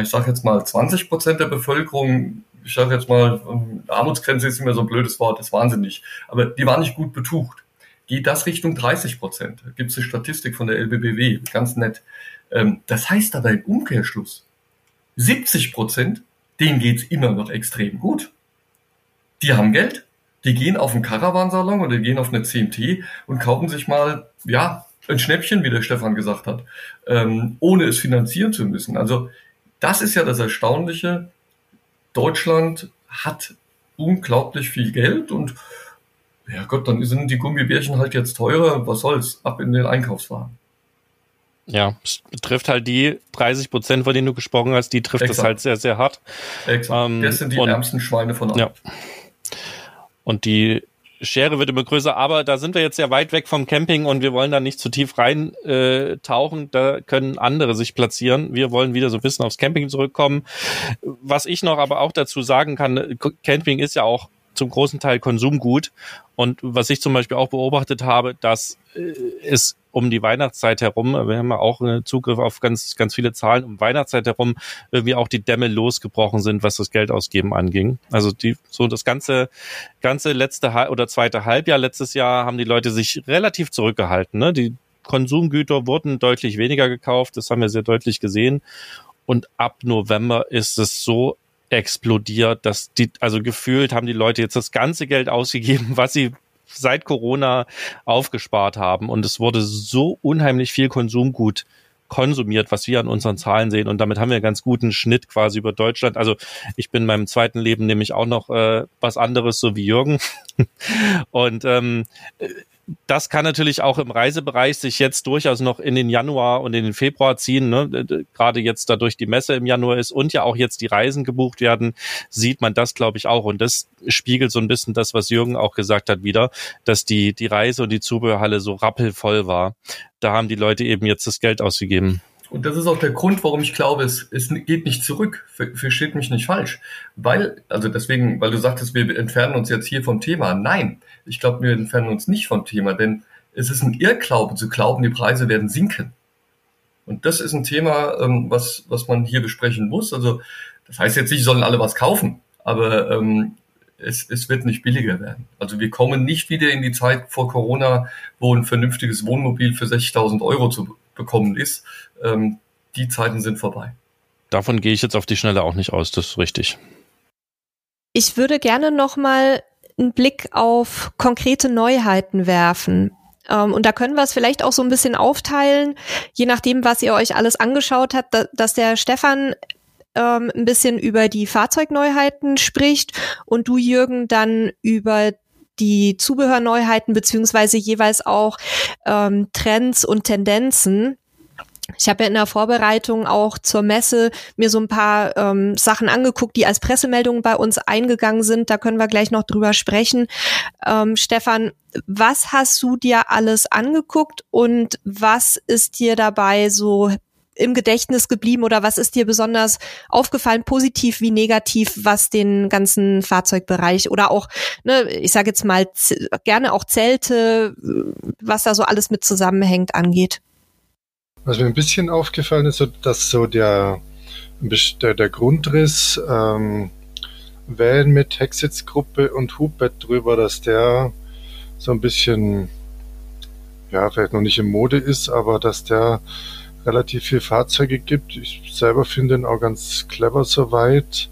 ich sage jetzt mal 20 Prozent der Bevölkerung ich sage jetzt mal, Armutsgrenze ist immer so ein blödes Wort, das ist wahnsinnig, aber die war nicht gut betucht. geht das Richtung 30 Prozent. Gibt es eine Statistik von der LBBW, ganz nett. Ähm, das heißt aber im Umkehrschluss, 70 Prozent, denen geht's immer noch extrem gut. Die haben Geld, die gehen auf einen Caravansalon oder die gehen auf eine CMT und kaufen sich mal, ja, ein Schnäppchen, wie der Stefan gesagt hat, ähm, ohne es finanzieren zu müssen. Also das ist ja das Erstaunliche. Deutschland hat unglaublich viel Geld und ja Gott, dann sind die Gummibärchen halt jetzt teurer. Was soll's? Ab in den Einkaufswagen.
Ja, es trifft halt die 30 Prozent, von denen du gesprochen hast, die trifft Exakt. das halt sehr, sehr hart.
Exakt. Ähm, das sind die und, ärmsten Schweine von allen. Ja.
Und die Schere wird immer größer, aber da sind wir jetzt sehr weit weg vom Camping und wir wollen da nicht zu tief rein äh, tauchen. Da können andere sich platzieren. Wir wollen wieder so ein bisschen aufs Camping zurückkommen. Was ich noch aber auch dazu sagen kann, Camping ist ja auch zum großen Teil Konsumgut. Und was ich zum Beispiel auch beobachtet habe, dass äh, es um die Weihnachtszeit herum, wir haben ja auch Zugriff auf ganz, ganz viele Zahlen, um Weihnachtszeit herum irgendwie auch die Dämme losgebrochen sind, was das Geldausgeben anging. Also die, so das ganze, ganze letzte oder zweite Halbjahr letztes Jahr haben die Leute sich relativ zurückgehalten. Ne? Die Konsumgüter wurden deutlich weniger gekauft, das haben wir sehr deutlich gesehen. Und ab November ist es so explodiert, dass die, also gefühlt haben die Leute jetzt das ganze Geld ausgegeben, was sie seit Corona aufgespart haben. Und es wurde so unheimlich viel Konsumgut konsumiert, was wir an unseren Zahlen sehen. Und damit haben wir einen ganz guten Schnitt quasi über Deutschland. Also ich bin in meinem zweiten Leben nämlich auch noch äh, was anderes, so wie Jürgen. und ähm, das kann natürlich auch im Reisebereich sich jetzt durchaus noch in den Januar und in den Februar ziehen. Ne? Gerade jetzt dadurch die Messe im Januar ist und ja auch jetzt die Reisen gebucht werden, sieht man das, glaube ich, auch. Und das spiegelt so ein bisschen das, was Jürgen auch gesagt hat, wieder, dass die, die Reise und die Zubehörhalle so rappelvoll war. Da haben die Leute eben jetzt das Geld ausgegeben.
Und das ist auch der Grund, warum ich glaube, es, es geht nicht zurück. Versteht mich nicht falsch. Weil, also deswegen, weil du sagtest, wir entfernen uns jetzt hier vom Thema. Nein, ich glaube, wir entfernen uns nicht vom Thema, denn es ist ein Irrglaube zu glauben, die Preise werden sinken. Und das ist ein Thema, ähm, was, was man hier besprechen muss. Also, das heißt jetzt nicht, sollen alle was kaufen, aber ähm, es, es wird nicht billiger werden. Also wir kommen nicht wieder in die Zeit vor Corona, wo ein vernünftiges Wohnmobil für 60.000 Euro zu bekommen ist. Ähm, die Zeiten sind vorbei.
Davon gehe ich jetzt auf die Schnelle auch nicht aus, das ist richtig.
Ich würde gerne noch mal einen Blick auf konkrete Neuheiten werfen. Um, ähm, und da können wir es vielleicht auch so ein bisschen aufteilen, je nachdem, was ihr euch alles angeschaut habt, da, dass der Stefan ähm, ein bisschen über die Fahrzeugneuheiten spricht und du, Jürgen, dann über die Zubehörneuheiten beziehungsweise jeweils auch ähm, Trends und Tendenzen. Ich habe ja in der Vorbereitung auch zur Messe mir so ein paar ähm, Sachen angeguckt, die als Pressemeldungen bei uns eingegangen sind. Da können wir gleich noch drüber sprechen. Ähm, Stefan, was hast du dir alles angeguckt und was ist dir dabei so im Gedächtnis geblieben oder was ist dir besonders aufgefallen, positiv wie negativ, was den ganzen Fahrzeugbereich oder auch, ne, ich sage jetzt mal gerne auch Zelte, was da so alles mit zusammenhängt, angeht?
Was mir ein bisschen aufgefallen ist, dass so der, der, der Grundriss ähm, Van mit Hecksitzgruppe und Hubbett drüber, dass der so ein bisschen, ja, vielleicht noch nicht in Mode ist, aber dass der relativ viel Fahrzeuge gibt. Ich selber finde ihn auch ganz clever soweit,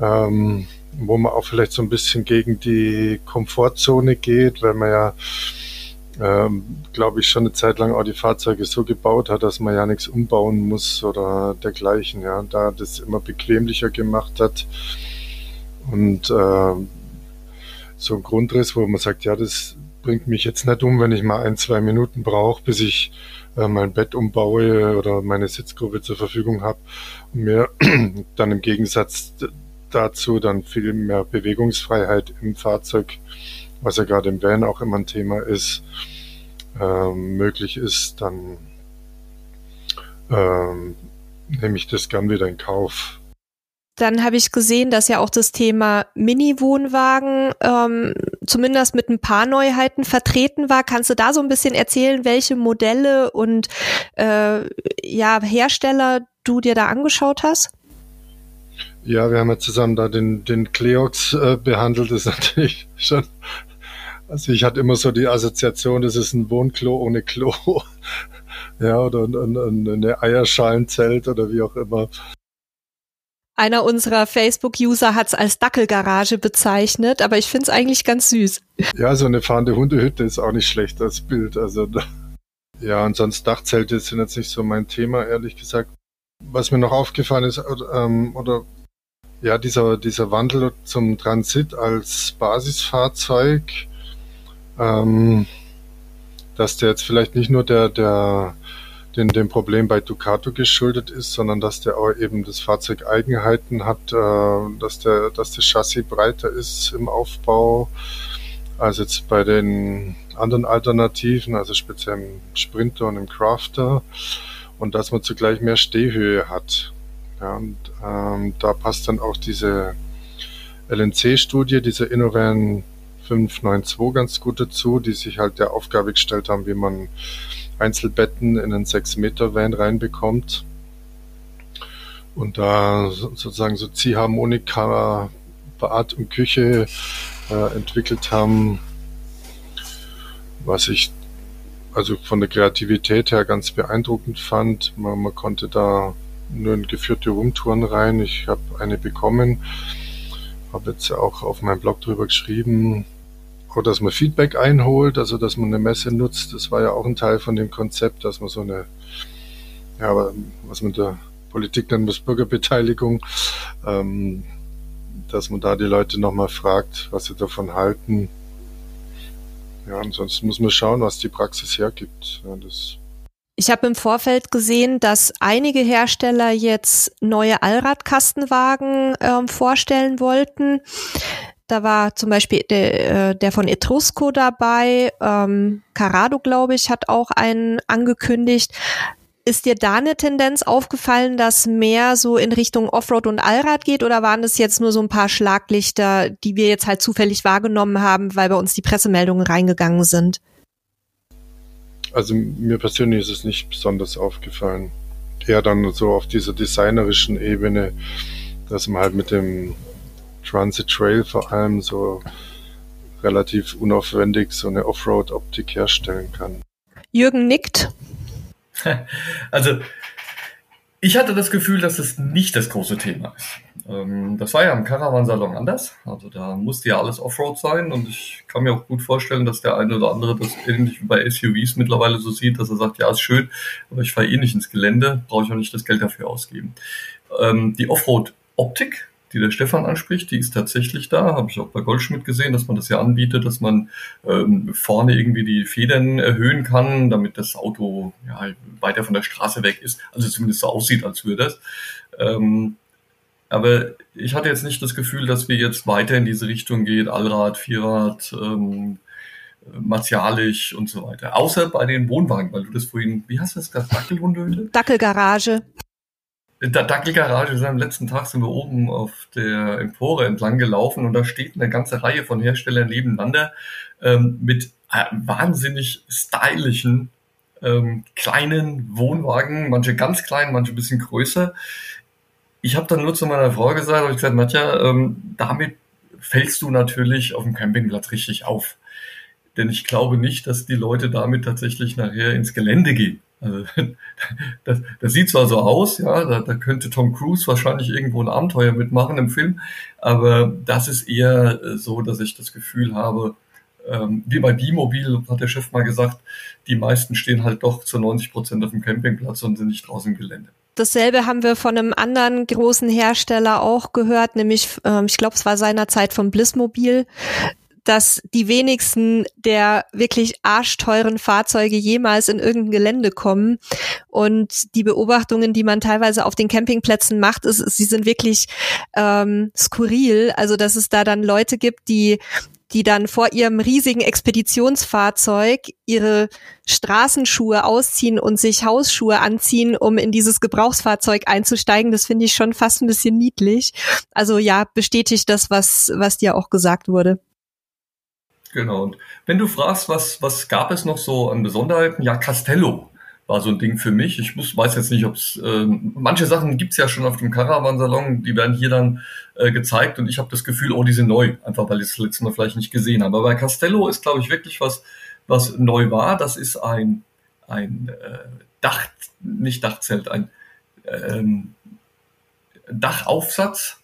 ähm, wo man auch vielleicht so ein bisschen gegen die Komfortzone geht, weil man ja, ähm, glaube ich, schon eine Zeit lang auch die Fahrzeuge so gebaut hat, dass man ja nichts umbauen muss oder dergleichen. Ja, da das immer bequemlicher gemacht hat und äh, so ein Grundriss, wo man sagt, ja, das bringt mich jetzt nicht um, wenn ich mal ein, zwei Minuten brauche, bis ich äh, mein Bett umbaue oder meine Sitzgruppe zur Verfügung habe und mir dann im Gegensatz dazu dann viel mehr Bewegungsfreiheit im Fahrzeug, was ja gerade im Van auch immer ein Thema ist, äh, möglich ist, dann äh, nehme ich das gern wieder in Kauf.
Dann habe ich gesehen, dass ja auch das Thema Mini-Wohnwagen ähm, zumindest mit ein paar Neuheiten vertreten war. Kannst du da so ein bisschen erzählen, welche Modelle und äh, ja, Hersteller du dir da angeschaut hast?
Ja, wir haben ja zusammen da den, den Cleox äh, behandelt. Das ist natürlich schon Also ich hatte immer so die Assoziation, das ist ein Wohnklo ohne Klo. ja, oder ein, ein, eine Eierschalenzelt oder wie auch immer.
Einer unserer Facebook-User hat es als Dackelgarage bezeichnet, aber ich finde es eigentlich ganz süß.
Ja, so eine fahrende Hundehütte ist auch nicht schlecht als Bild. Also ja, und sonst Dachzelte sind jetzt nicht so mein Thema, ehrlich gesagt. Was mir noch aufgefallen ist, ähm, oder ja, dieser, dieser Wandel zum Transit als Basisfahrzeug, ähm, dass der jetzt vielleicht nicht nur der, der den, dem Problem bei Ducato geschuldet ist, sondern dass der auch eben das Fahrzeug Eigenheiten hat, äh, dass der, dass das Chassis breiter ist im Aufbau als jetzt bei den anderen Alternativen, also speziell im Sprinter und im Crafter und dass man zugleich mehr Stehhöhe hat. Ja, und ähm, da passt dann auch diese LNC-Studie, diese Innovan 592 ganz gut dazu, die sich halt der Aufgabe gestellt haben, wie man Einzelbetten in einen 6-Meter-Van reinbekommt. Und da sozusagen so Ziehharmonika, Bad und Küche äh, entwickelt haben, was ich also von der Kreativität her ganz beeindruckend fand. Man, man konnte da nur in geführte Roomtouren rein. Ich habe eine bekommen, habe jetzt auch auf meinem Blog drüber geschrieben, auch dass man Feedback einholt, also dass man eine Messe nutzt. Das war ja auch ein Teil von dem Konzept, dass man so eine, ja, was man der Politik nennen muss, Bürgerbeteiligung, ähm, dass man da die Leute nochmal fragt, was sie davon halten. Ja, ansonsten muss man schauen, was die Praxis hergibt. Ja, das
ich habe im Vorfeld gesehen, dass einige Hersteller jetzt neue Allradkastenwagen ähm, vorstellen wollten. Da war zum Beispiel der, äh, der von Etrusco dabei. Ähm, Carado, glaube ich, hat auch einen angekündigt. Ist dir da eine Tendenz aufgefallen, dass mehr so in Richtung Offroad und Allrad geht oder waren das jetzt nur so ein paar Schlaglichter, die wir jetzt halt zufällig wahrgenommen haben, weil bei uns die Pressemeldungen reingegangen sind?
Also mir persönlich ist es nicht besonders aufgefallen. Eher dann so auf dieser designerischen Ebene, dass man halt mit dem Transit Trail vor allem so relativ unaufwendig so eine Offroad-Optik herstellen kann.
Jürgen nickt.
Also, ich hatte das Gefühl, dass es nicht das große Thema ist. Ähm, das war ja im Caravan-Salon anders. Also da musste ja alles Offroad sein und ich kann mir auch gut vorstellen, dass der eine oder andere das ähnlich wie bei SUVs mittlerweile so sieht, dass er sagt, ja, ist schön, aber ich fahre eh nicht ins Gelände, brauche ich auch nicht das Geld dafür ausgeben. Ähm, die Offroad-Optik die der Stefan anspricht, die ist tatsächlich da. Habe ich auch bei Goldschmidt gesehen, dass man das ja anbietet, dass man ähm, vorne irgendwie die Federn erhöhen kann, damit das Auto ja, weiter von der Straße weg ist. Also zumindest so aussieht, als würde das. Ähm, aber ich hatte jetzt nicht das Gefühl, dass wir jetzt weiter in diese Richtung gehen, Allrad, Vierrad, ähm, martialisch und so weiter. Außer bei den Wohnwagen, weil du das vorhin, wie hast du das gesagt,
Dackelhundehülle? Dackelgarage.
In der Dackelgarage, am letzten Tag sind wir oben auf der Empore entlang gelaufen und da steht eine ganze Reihe von Herstellern nebeneinander ähm, mit äh, wahnsinnig stylischen ähm, kleinen Wohnwagen, manche ganz klein, manche ein bisschen größer. Ich habe dann nur zu meiner Frau gesagt, habe ich gesagt, Nadja, ähm, damit fällst du natürlich auf dem Campingplatz richtig auf. Denn ich glaube nicht, dass die Leute damit tatsächlich nachher ins Gelände gehen. Also, das, das sieht zwar so aus, ja, da, da könnte Tom Cruise wahrscheinlich irgendwo ein Abenteuer mitmachen im Film, aber das ist eher äh, so, dass ich das Gefühl habe, ähm, wie bei B-Mobil hat der Chef mal gesagt, die meisten stehen halt doch zu 90 Prozent auf dem Campingplatz und sind nicht draußen im Gelände.
Dasselbe haben wir von einem anderen großen Hersteller auch gehört, nämlich, ähm, ich glaube, es war seinerzeit von Blissmobil dass die wenigsten der wirklich arschteuren Fahrzeuge jemals in irgendein Gelände kommen. Und die Beobachtungen, die man teilweise auf den Campingplätzen macht, ist, sie sind wirklich ähm, skurril. Also dass es da dann Leute gibt, die die dann vor ihrem riesigen Expeditionsfahrzeug ihre Straßenschuhe ausziehen und sich Hausschuhe anziehen, um in dieses Gebrauchsfahrzeug einzusteigen. Das finde ich schon fast ein bisschen niedlich. Also ja, bestätigt das, was, was dir auch gesagt wurde.
Genau. Und wenn du fragst, was, was gab es noch so an Besonderheiten? Ja, Castello war so ein Ding für mich. Ich muss, weiß jetzt nicht, ob es äh, manche Sachen gibt's ja schon auf dem Caravan-Salon, die werden hier dann äh, gezeigt und ich habe das Gefühl, oh, die sind neu, einfach weil ich es letztes Mal vielleicht nicht gesehen habe. Aber bei Castello ist, glaube ich, wirklich was, was neu war. Das ist ein, ein äh, Dach, nicht Dachzelt, ein ähm, Dachaufsatz,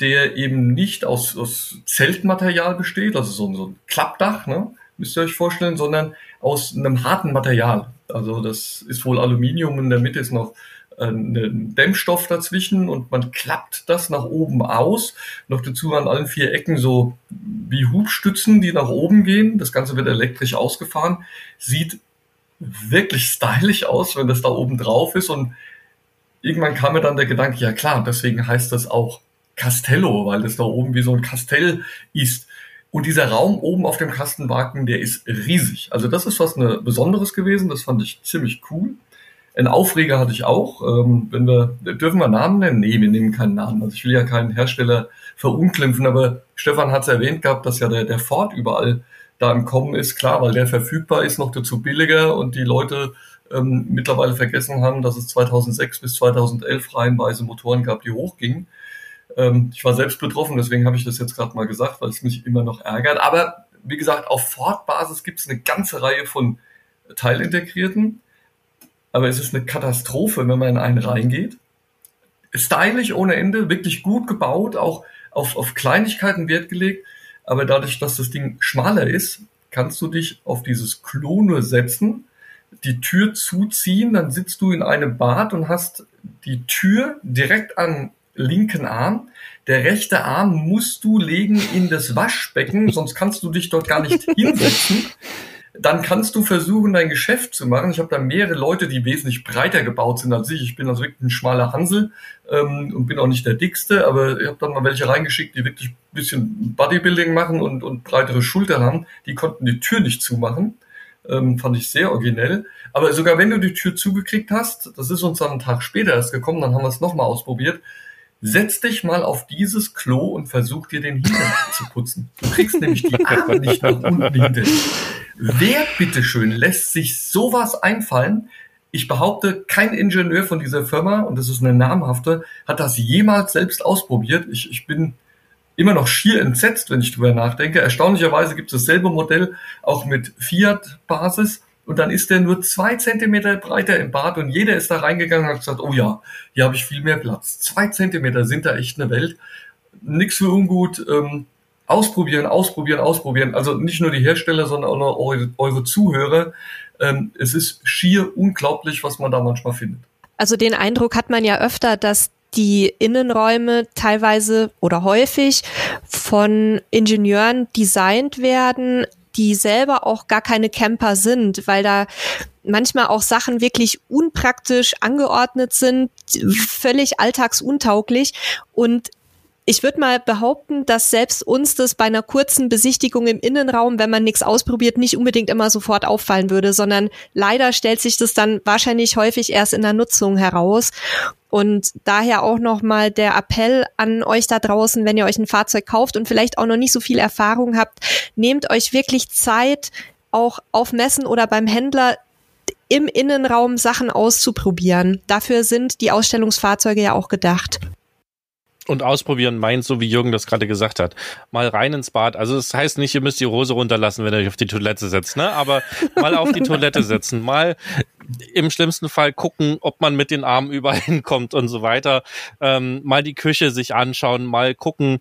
der eben nicht aus, aus Zeltmaterial besteht, also so, so ein Klappdach, ne, müsst ihr euch vorstellen, sondern aus einem harten Material. Also das ist wohl Aluminium, in der Mitte ist noch äh, ein Dämmstoff dazwischen und man klappt das nach oben aus. Noch dazu an allen vier Ecken so wie Hubstützen, die nach oben gehen. Das Ganze wird elektrisch ausgefahren. Sieht wirklich stylisch aus, wenn das da oben drauf ist. Und irgendwann kam mir dann der Gedanke, ja klar, deswegen heißt das auch Castello, weil das da oben wie so ein Kastell ist. Und dieser Raum oben auf dem Kastenwagen, der ist riesig. Also das ist was ne Besonderes gewesen. Das fand ich ziemlich cool. Ein Aufreger hatte ich auch. Ähm, wenn wir, dürfen wir Namen nennen? Nee, wir nehmen keinen Namen. Also ich will ja keinen Hersteller verunglimpfen, aber Stefan hat es erwähnt gehabt, dass ja der, der Ford überall da im Kommen ist. Klar, weil der verfügbar ist, noch dazu billiger und die Leute ähm, mittlerweile vergessen haben, dass es 2006 bis 2011 reihenweise Motoren gab, die hochgingen. Ähm, ich war selbst betroffen, deswegen habe ich das jetzt gerade mal gesagt, weil es mich immer noch ärgert. Aber wie gesagt, auf Ford-Basis gibt es eine ganze Reihe von Teilintegrierten. Aber es ist eine Katastrophe, wenn man in einen reingeht. Stylisch ohne Ende, wirklich gut gebaut, auch auf, auf Kleinigkeiten Wert gelegt. Aber dadurch, dass das Ding schmaler ist, kannst du dich auf dieses Klo nur setzen, die Tür zuziehen, dann sitzt du in einem Bad und hast die Tür direkt an linken Arm. Der rechte Arm musst du legen in das Waschbecken, sonst kannst du dich dort gar nicht hinsetzen. Dann kannst du versuchen, dein Geschäft zu machen. Ich habe da mehrere Leute, die wesentlich breiter gebaut sind als ich. Ich bin also wirklich ein schmaler Hansel ähm, und bin auch nicht der dickste, aber ich habe dann mal welche reingeschickt, die wirklich ein bisschen Bodybuilding machen und, und breitere Schultern haben. Die konnten die Tür nicht zumachen. Ähm, fand ich sehr originell. Aber sogar wenn du die Tür zugekriegt hast, das ist uns dann einen Tag später erst gekommen, dann haben wir es nochmal ausprobiert, Setz dich mal auf dieses Klo und versuch dir den Hintern zu putzen. Du kriegst nämlich die Arme nicht nach unten hinter. Wer bitteschön lässt sich sowas einfallen? Ich behaupte, kein Ingenieur von dieser Firma, und das ist eine namhafte, hat das jemals selbst ausprobiert. Ich, ich bin immer noch schier entsetzt, wenn ich drüber nachdenke. Erstaunlicherweise gibt es dasselbe Modell auch mit Fiat-Basis und dann ist der nur zwei Zentimeter breiter im Bad und jeder ist da reingegangen und hat gesagt, oh ja, hier habe ich viel mehr Platz. Zwei Zentimeter sind da echt eine Welt. Nix für ungut. Ähm, ausprobieren, ausprobieren, ausprobieren. Also nicht nur die Hersteller, sondern auch eure, eure Zuhörer. Ähm, es ist schier unglaublich, was man da manchmal findet.
Also den Eindruck hat man ja öfter, dass die Innenräume teilweise oder häufig von Ingenieuren designt werden, die selber auch gar keine Camper sind, weil da manchmal auch Sachen wirklich unpraktisch angeordnet sind, völlig alltagsuntauglich. Und ich würde mal behaupten, dass selbst uns das bei einer kurzen Besichtigung im Innenraum, wenn man nichts ausprobiert, nicht unbedingt immer sofort auffallen würde, sondern leider stellt sich das dann wahrscheinlich häufig erst in der Nutzung heraus. Und daher auch nochmal der Appell an euch da draußen, wenn ihr euch ein Fahrzeug kauft und vielleicht auch noch nicht so viel Erfahrung habt, nehmt euch wirklich Zeit, auch auf Messen oder beim Händler im Innenraum Sachen auszuprobieren. Dafür sind die Ausstellungsfahrzeuge ja auch gedacht.
Und ausprobieren meint, so wie Jürgen das gerade gesagt hat, mal rein ins Bad. Also das heißt nicht, ihr müsst die Hose runterlassen, wenn ihr euch auf die Toilette setzt, ne? Aber mal auf die Toilette setzen, mal im schlimmsten Fall gucken, ob man mit den Armen überall hinkommt und so weiter. Ähm, mal die Küche sich anschauen, mal gucken,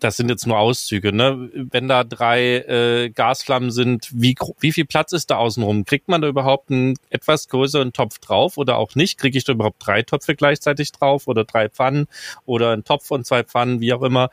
das sind jetzt nur Auszüge, ne? Wenn da drei äh, Gasflammen sind, wie, wie viel Platz ist da außenrum? Kriegt man da überhaupt einen etwas größeren Topf drauf oder auch nicht? Kriege ich da überhaupt drei Töpfe gleichzeitig drauf oder drei Pfannen oder einen Topf und zwei Pfannen, wie auch immer?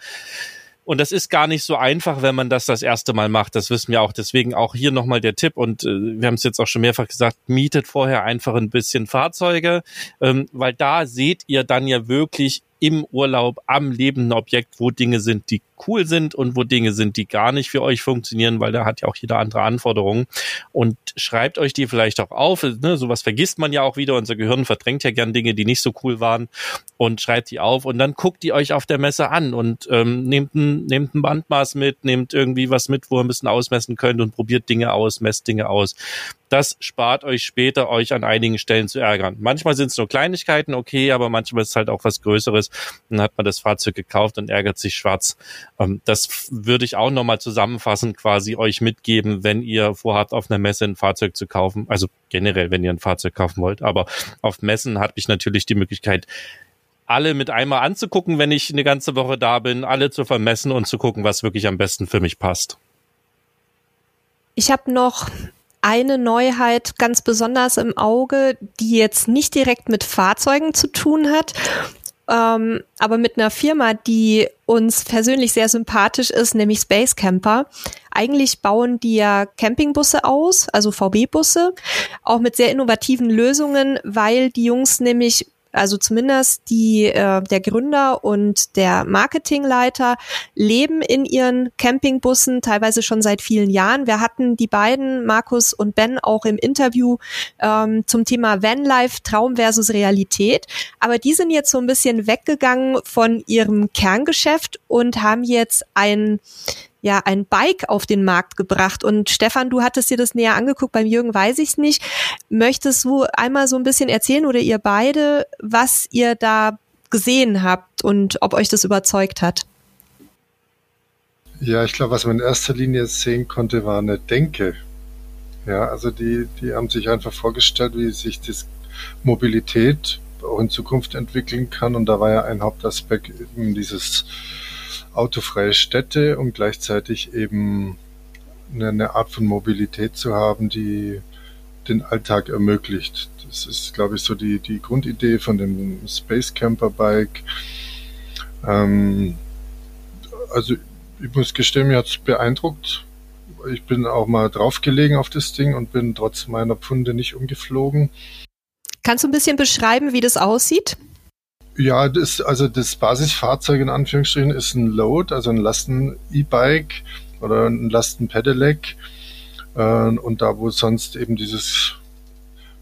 Und das ist gar nicht so einfach, wenn man das das erste Mal macht. Das wissen wir auch. Deswegen auch hier nochmal der Tipp. Und äh, wir haben es jetzt auch schon mehrfach gesagt, mietet vorher einfach ein bisschen Fahrzeuge, ähm, weil da seht ihr dann ja wirklich im Urlaub am lebenden Objekt, wo Dinge sind, die cool sind und wo Dinge sind, die gar nicht für euch funktionieren, weil da hat ja auch jeder andere Anforderungen. Und schreibt euch die vielleicht auch auf. Ne? Sowas vergisst man ja auch wieder. Unser Gehirn verdrängt ja gern Dinge, die nicht so cool waren und schreibt die auf und dann guckt die euch auf der Messe an und ähm, nehmt, ein, nehmt ein Bandmaß mit, nehmt irgendwie was mit, wo ihr ein bisschen ausmessen könnt und probiert Dinge aus, messt Dinge aus. Das spart euch später, euch an einigen Stellen zu ärgern. Manchmal sind es nur Kleinigkeiten, okay, aber manchmal ist es halt auch was Größeres. Dann hat man das Fahrzeug gekauft und ärgert sich schwarz. Ähm, das würde ich auch nochmal zusammenfassen, quasi euch mitgeben, wenn ihr vorhabt, auf einer Messe ein Fahrzeug zu kaufen. Also generell, wenn ihr ein Fahrzeug kaufen wollt. Aber auf Messen habe ich natürlich die Möglichkeit, alle mit einmal anzugucken, wenn ich eine ganze Woche da bin, alle zu vermessen und zu gucken, was wirklich am besten für mich passt.
Ich habe noch eine Neuheit ganz besonders im Auge, die jetzt nicht direkt mit Fahrzeugen zu tun hat, ähm, aber mit einer Firma, die uns persönlich sehr sympathisch ist, nämlich Space Camper. Eigentlich bauen die ja Campingbusse aus, also VB-Busse, auch mit sehr innovativen Lösungen, weil die Jungs nämlich also zumindest die, äh, der Gründer und der Marketingleiter leben in ihren Campingbussen teilweise schon seit vielen Jahren. Wir hatten die beiden, Markus und Ben, auch im Interview ähm, zum Thema Vanlife, Traum versus Realität. Aber die sind jetzt so ein bisschen weggegangen von ihrem Kerngeschäft und haben jetzt ein ja ein Bike auf den Markt gebracht. Und Stefan, du hattest dir das näher angeguckt, beim Jürgen weiß ich es nicht. Möchtest du einmal so ein bisschen erzählen oder ihr beide, was ihr da gesehen habt und ob euch das überzeugt hat?
Ja, ich glaube, was man in erster Linie sehen konnte, war eine Denke. Ja, also die, die haben sich einfach vorgestellt, wie sich das Mobilität auch in Zukunft entwickeln kann. Und da war ja ein Hauptaspekt eben dieses autofreie Städte und gleichzeitig eben eine, Art von Mobilität zu haben, die den Alltag ermöglicht. Das ist, glaube ich, so die, die Grundidee von dem Space Camper Bike. Ähm, also ich muss gestehen, mir hat es beeindruckt. Ich bin auch mal draufgelegen auf das Ding und bin trotz meiner Pfunde nicht umgeflogen.
Kannst du ein bisschen beschreiben, wie das aussieht?
Ja, das, also das Basisfahrzeug in Anführungsstrichen ist ein Load, also ein Lasten-E-Bike oder ein Lasten-Pedelec. Äh, und da, wo sonst eben dieses,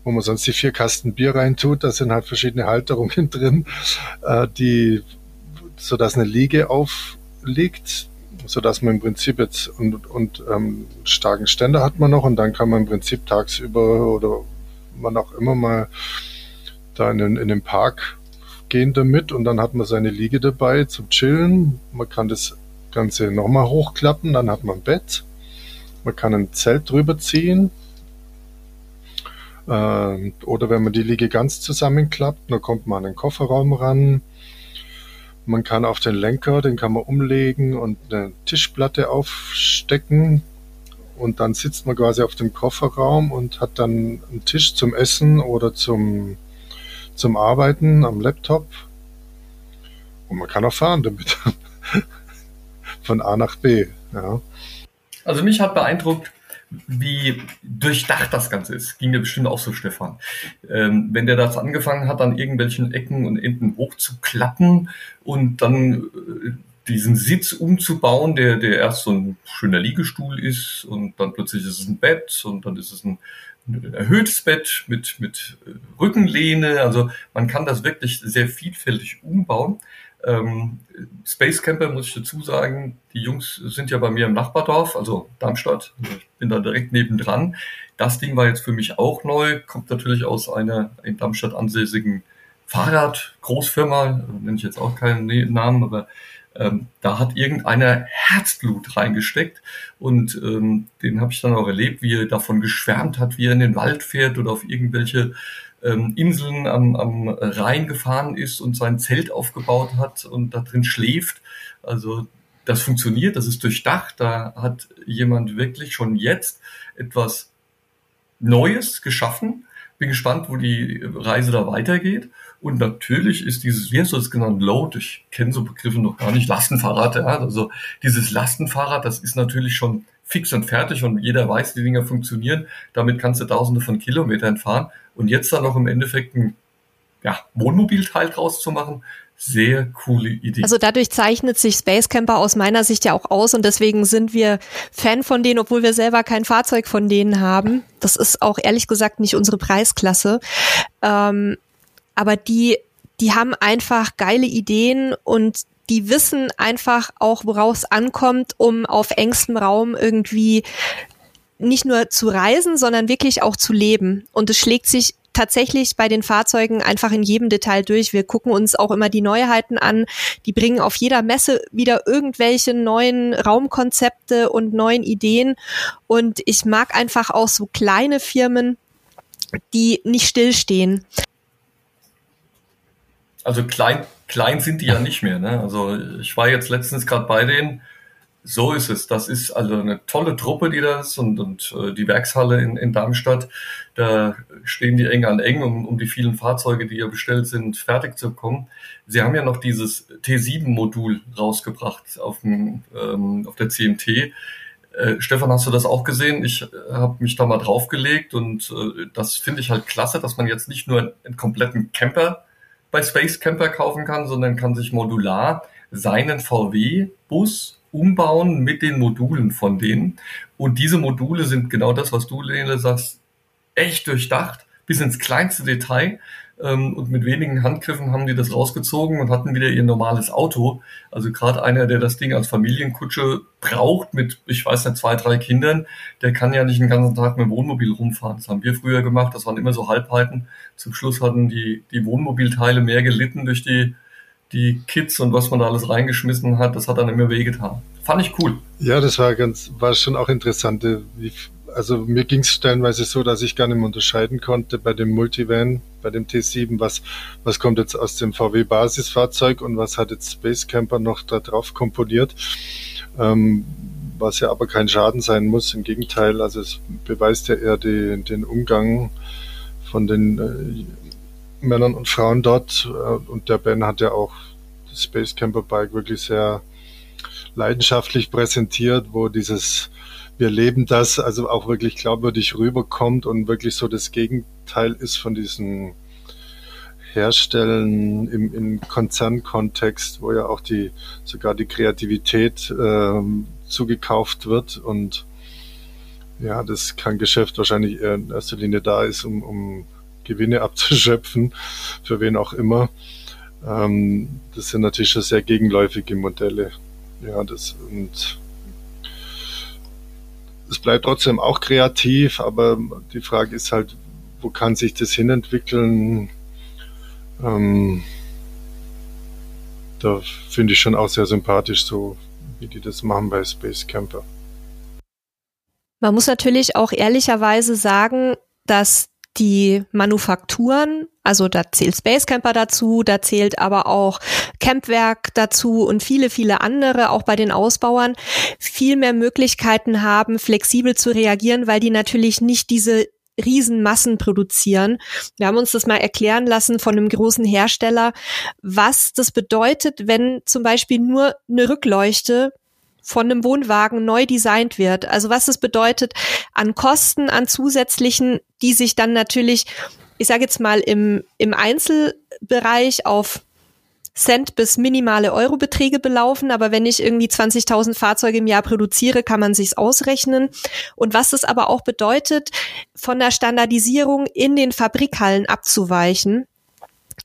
wo man sonst die vier Kasten Bier reintut, da sind halt verschiedene Halterungen drin, äh, die, so dass eine Liege aufliegt, so dass man im Prinzip jetzt und, und ähm, starken Ständer hat man noch und dann kann man im Prinzip tagsüber oder man auch immer mal da in in den Park gehen damit und dann hat man seine Liege dabei zum Chillen. Man kann das Ganze nochmal hochklappen, dann hat man ein Bett. Man kann ein Zelt drüber ziehen. Äh, oder wenn man die Liege ganz zusammenklappt, dann kommt man an den Kofferraum ran. Man kann auf den Lenker, den kann man umlegen und eine Tischplatte aufstecken. Und dann sitzt man quasi auf dem Kofferraum und hat dann einen Tisch zum Essen oder zum zum Arbeiten am Laptop. Und man kann auch fahren damit. Von A nach B. Ja.
Also mich hat beeindruckt, wie durchdacht das Ganze ist. Ging dir bestimmt auch so, Stefan. Ähm, wenn der das angefangen hat, an irgendwelchen Ecken und Enden hochzuklappen und dann äh, diesen Sitz umzubauen, der, der erst so ein schöner Liegestuhl ist und dann plötzlich ist es ein Bett und dann ist es ein ein erhöhtes Bett mit, mit Rückenlehne. Also man kann das wirklich sehr vielfältig umbauen. Ähm, Space Camper muss ich dazu sagen, die Jungs sind ja bei mir im Nachbardorf, also Darmstadt. Ich bin da direkt nebendran. Das Ding war jetzt für mich auch neu, kommt natürlich aus einer in Darmstadt ansässigen Fahrrad-Großfirma, nenne ich jetzt auch keinen Namen, aber ähm, da hat irgendeiner Herzblut reingesteckt und ähm, den habe ich dann auch erlebt, wie er davon geschwärmt hat, wie er in den Wald fährt oder auf irgendwelche ähm, Inseln am, am Rhein gefahren ist und sein Zelt aufgebaut hat und da drin schläft. Also das funktioniert, das ist durchdacht, da hat jemand wirklich schon jetzt etwas Neues geschaffen. Bin gespannt, wo die Reise da weitergeht. Und natürlich ist dieses, wie hast du das genannt, Load, ich kenne so Begriffe noch gar nicht, Lastenfahrrad, ja, also dieses Lastenfahrrad, das ist natürlich schon fix und fertig und jeder weiß, die Dinger funktionieren. Damit kannst du tausende von Kilometern fahren. Und jetzt dann noch im Endeffekt ein ja, Wohnmobilteil draus zu machen, sehr coole Idee.
Also dadurch zeichnet sich Space Camper aus meiner Sicht ja auch aus und deswegen sind wir Fan von denen, obwohl wir selber kein Fahrzeug von denen haben. Das ist auch ehrlich gesagt nicht unsere Preisklasse. Ähm, aber die, die haben einfach geile Ideen und die wissen einfach auch, woraus es ankommt, um auf engstem Raum irgendwie nicht nur zu reisen, sondern wirklich auch zu leben. Und es schlägt sich tatsächlich bei den Fahrzeugen einfach in jedem Detail durch. Wir gucken uns auch immer die Neuheiten an. Die bringen auf jeder Messe wieder irgendwelche neuen Raumkonzepte und neuen Ideen. Und ich mag einfach auch so kleine Firmen, die nicht stillstehen.
Also klein, klein sind die ja nicht mehr. Ne? Also ich war jetzt letztens gerade bei denen so ist es. Das ist also eine tolle Truppe, die das und, und äh, die Werkshalle in, in Darmstadt. Da stehen die eng an eng, um, um die vielen Fahrzeuge, die hier bestellt sind, fertig zu bekommen. Sie haben ja noch dieses T7-Modul rausgebracht auf, dem, ähm, auf der CMT. Äh, Stefan, hast du das auch gesehen? Ich äh, habe mich da mal draufgelegt und äh, das finde ich halt klasse, dass man jetzt nicht nur einen kompletten Camper bei Space Camper kaufen kann, sondern kann sich modular seinen VW-Bus umbauen mit den Modulen von denen. Und diese Module sind genau das, was du, Lene, sagst, echt durchdacht, bis ins kleinste Detail. Ähm, und mit wenigen Handgriffen haben die das rausgezogen und hatten wieder ihr normales Auto. Also gerade einer, der das Ding als Familienkutsche braucht mit, ich weiß nicht, zwei, drei Kindern, der kann ja nicht den ganzen Tag mit dem Wohnmobil rumfahren. Das haben wir früher gemacht. Das waren immer so Halbheiten. Zum Schluss hatten die, die Wohnmobilteile mehr gelitten durch die die Kids und was man da alles reingeschmissen hat, das hat dann immer wehgetan. Fand ich cool.
Ja, das war ganz, war schon auch interessant. Wie, also mir ging es stellenweise so, dass ich gar nicht mehr unterscheiden konnte bei dem Multivan, bei dem T7, was, was kommt jetzt aus dem VW-Basisfahrzeug und was hat jetzt Space Camper noch da drauf komponiert. Ähm, was ja aber kein Schaden sein muss. Im Gegenteil, also es beweist ja eher die, den Umgang von den äh, Männern und Frauen dort. Äh, und der Ben hat ja auch das Space Camper Bike wirklich sehr leidenschaftlich präsentiert, wo dieses wir leben das also auch wirklich glaubwürdig rüberkommt und wirklich so das Gegenteil ist von diesen Herstellen im, im Konzernkontext, wo ja auch die sogar die Kreativität äh, zugekauft wird und ja, das Geschäft wahrscheinlich eher in erster Linie da ist, um, um Gewinne abzuschöpfen, für wen auch immer. Ähm, das sind natürlich schon sehr gegenläufige Modelle. Ja, das und es bleibt trotzdem auch kreativ, aber die Frage ist halt, wo kann sich das hinentwickeln? Ähm, da finde ich schon auch sehr sympathisch, so wie die das machen bei Space Camper.
Man muss natürlich auch ehrlicherweise sagen, dass die Manufakturen, also da zählt Space Camper dazu, da zählt aber auch Campwerk dazu und viele, viele andere, auch bei den Ausbauern, viel mehr Möglichkeiten haben, flexibel zu reagieren, weil die natürlich nicht diese Riesenmassen produzieren. Wir haben uns das mal erklären lassen von einem großen Hersteller, was das bedeutet, wenn zum Beispiel nur eine Rückleuchte von einem Wohnwagen neu designt wird. Also was es bedeutet an Kosten, an zusätzlichen, die sich dann natürlich, ich sage jetzt mal, im, im Einzelbereich auf Cent bis minimale Eurobeträge belaufen, aber wenn ich irgendwie 20.000 Fahrzeuge im Jahr produziere, kann man sich's ausrechnen. Und was es aber auch bedeutet, von der Standardisierung in den Fabrikhallen abzuweichen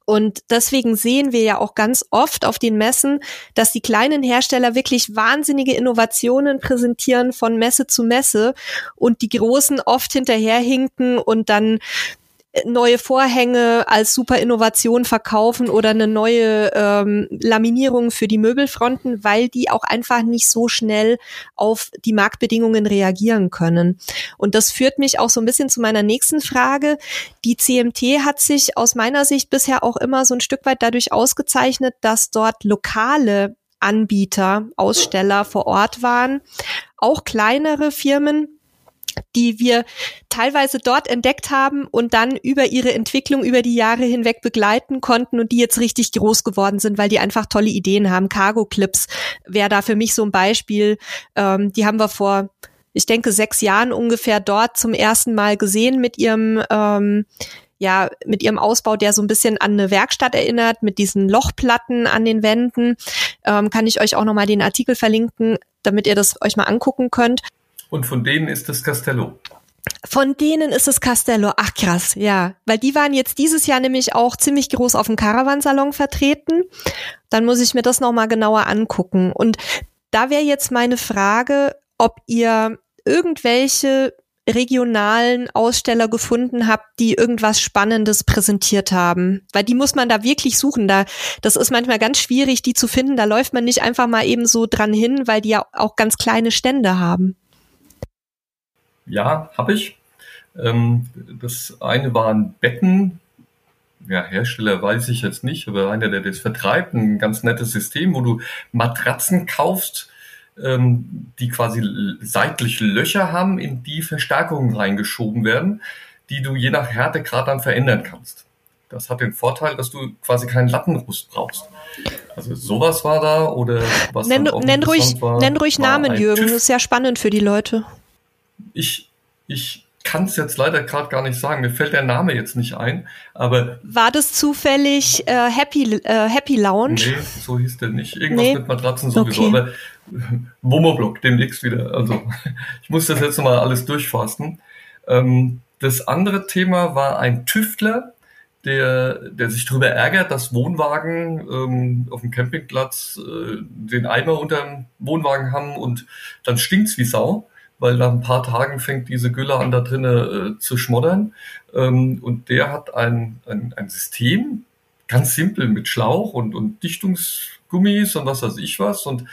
und deswegen sehen wir ja auch ganz oft auf den Messen, dass die kleinen Hersteller wirklich wahnsinnige Innovationen präsentieren von Messe zu Messe und die großen oft hinterherhinken und dann neue Vorhänge als super Innovation verkaufen oder eine neue ähm, Laminierung für die Möbelfronten, weil die auch einfach nicht so schnell auf die Marktbedingungen reagieren können. Und das führt mich auch so ein bisschen zu meiner nächsten Frage. Die CMT hat sich aus meiner Sicht bisher auch immer so ein Stück weit dadurch ausgezeichnet, dass dort lokale Anbieter, Aussteller vor Ort waren, auch kleinere Firmen, die wir teilweise dort entdeckt haben und dann über ihre Entwicklung über die Jahre hinweg begleiten konnten und die jetzt richtig groß geworden sind, weil die einfach tolle Ideen haben. Cargo Clips wäre da für mich so ein Beispiel. Ähm, die haben wir vor, ich denke, sechs Jahren ungefähr dort zum ersten Mal gesehen mit ihrem ähm, ja, mit ihrem Ausbau, der so ein bisschen an eine Werkstatt erinnert, mit diesen Lochplatten an den Wänden. Ähm, kann ich euch auch nochmal den Artikel verlinken, damit ihr das euch mal angucken könnt.
Und von denen ist das Castello.
Von denen ist es Castello. Ach krass, ja. Weil die waren jetzt dieses Jahr nämlich auch ziemlich groß auf dem Caravansalon vertreten. Dann muss ich mir das nochmal genauer angucken. Und da wäre jetzt meine Frage, ob ihr irgendwelche regionalen Aussteller gefunden habt, die irgendwas Spannendes präsentiert haben. Weil die muss man da wirklich suchen. Da, das ist manchmal ganz schwierig, die zu finden. Da läuft man nicht einfach mal eben so dran hin, weil die ja auch ganz kleine Stände haben.
Ja, habe ich. Ähm, das eine waren Betten. Ja, Hersteller weiß ich jetzt nicht, aber einer, der das vertreibt, ein ganz nettes System, wo du Matratzen kaufst, ähm, die quasi seitlich Löcher haben, in die Verstärkungen reingeschoben werden, die du je nach Härtegrad dann verändern kannst. Das hat den Vorteil, dass du quasi keinen Lattenrust brauchst. Also sowas war da oder was
nenn, nenn ruhig, war, nenn ruhig Namen, Jürgen. TÜV. Das ist ja spannend für die Leute
ich, ich kann es jetzt leider gerade gar nicht sagen. Mir fällt der Name jetzt nicht ein. Aber
war das zufällig äh, Happy äh, Happy Lounge?
Nee, so hieß der nicht. Irgendwas nee. mit Matratzen sowieso. Okay. Aber Womoblock demnächst wieder. Also ich muss das jetzt nochmal alles durchfasten. Ähm, das andere Thema war ein Tüftler, der, der sich darüber ärgert, dass Wohnwagen ähm, auf dem Campingplatz äh, den Eimer unter dem Wohnwagen haben und dann stinkt's wie Sau weil nach ein paar Tagen fängt diese Gülle an da drinnen äh, zu schmoddern. Ähm, und der hat ein, ein, ein System, ganz simpel mit Schlauch und, und Dichtungsgummis und was weiß ich was und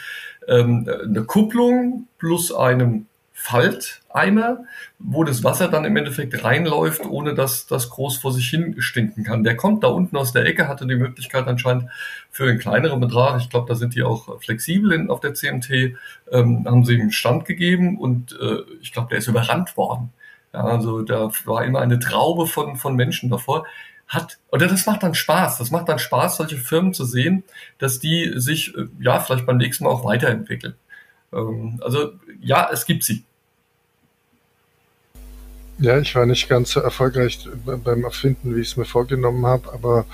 ähm, eine Kupplung plus einem Falteimer, wo das Wasser dann im Endeffekt reinläuft, ohne dass das groß vor sich hin stinken kann. Der kommt da unten aus der Ecke, hatte die Möglichkeit anscheinend für einen kleineren Betrag, ich glaube, da sind die auch flexibel in, auf der CMT, ähm, haben sie ihm Stand gegeben und äh, ich glaube, der ist überrannt worden. Ja, also da war immer eine Traube von, von Menschen davor hat, oder das macht dann Spaß. Das macht dann Spaß, solche Firmen zu sehen, dass die sich, äh, ja, vielleicht beim nächsten Mal auch weiterentwickeln. Ähm, also, ja, es gibt sie.
Ja, ich war nicht ganz so erfolgreich beim Erfinden, wie ich es mir vorgenommen habe, aber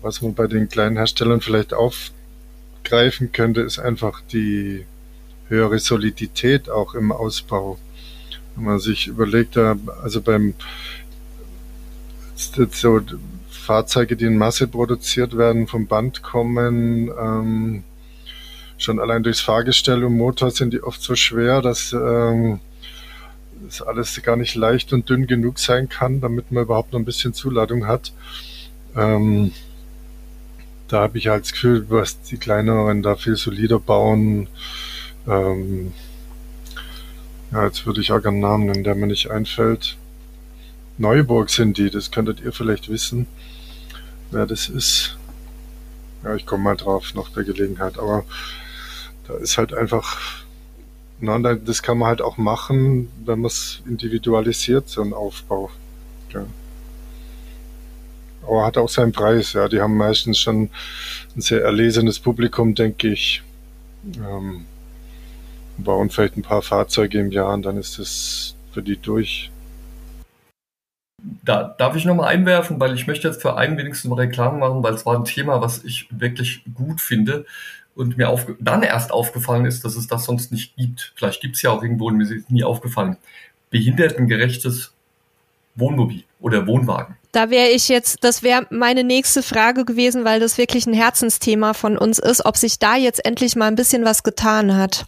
was man bei den kleinen Herstellern vielleicht aufgreifen könnte, ist einfach die höhere Solidität auch im Ausbau. Wenn man sich überlegt, also beim so Fahrzeuge, die in Masse produziert werden, vom Band kommen, ähm, schon allein durchs Fahrgestell und Motor sind die oft so schwer, dass ähm, das alles gar nicht leicht und dünn genug sein kann, damit man überhaupt noch ein bisschen Zuladung hat. Ähm, da habe ich halt das Gefühl, was die kleineren da viel solider bauen. Ähm, ja, jetzt würde ich auch einen Namen nennen, der mir nicht einfällt. Neuburg sind die, das könntet ihr vielleicht wissen, wer das ist. Ja, ich komme mal drauf, noch der Gelegenheit, aber da ist halt einfach na, das kann man halt auch machen, wenn man es individualisiert, so ein Aufbau. Ja. Aber hat auch seinen Preis, ja. Die haben meistens schon ein sehr erlesenes Publikum, denke ich. Ähm, bauen vielleicht ein paar Fahrzeuge im Jahr und dann ist das für die durch.
Da darf ich nochmal einwerfen, weil ich möchte jetzt für einen wenigstens mal Reklam machen, weil es war ein Thema, was ich wirklich gut finde und mir auf, dann erst aufgefallen ist, dass es das sonst nicht gibt. Vielleicht gibt es ja auch irgendwo, und mir ist nie aufgefallen. Behindertengerechtes Wohnmobil oder Wohnwagen.
Da wäre ich jetzt, das wäre meine nächste Frage gewesen, weil das wirklich ein Herzensthema von uns ist, ob sich da jetzt endlich mal ein bisschen was getan hat.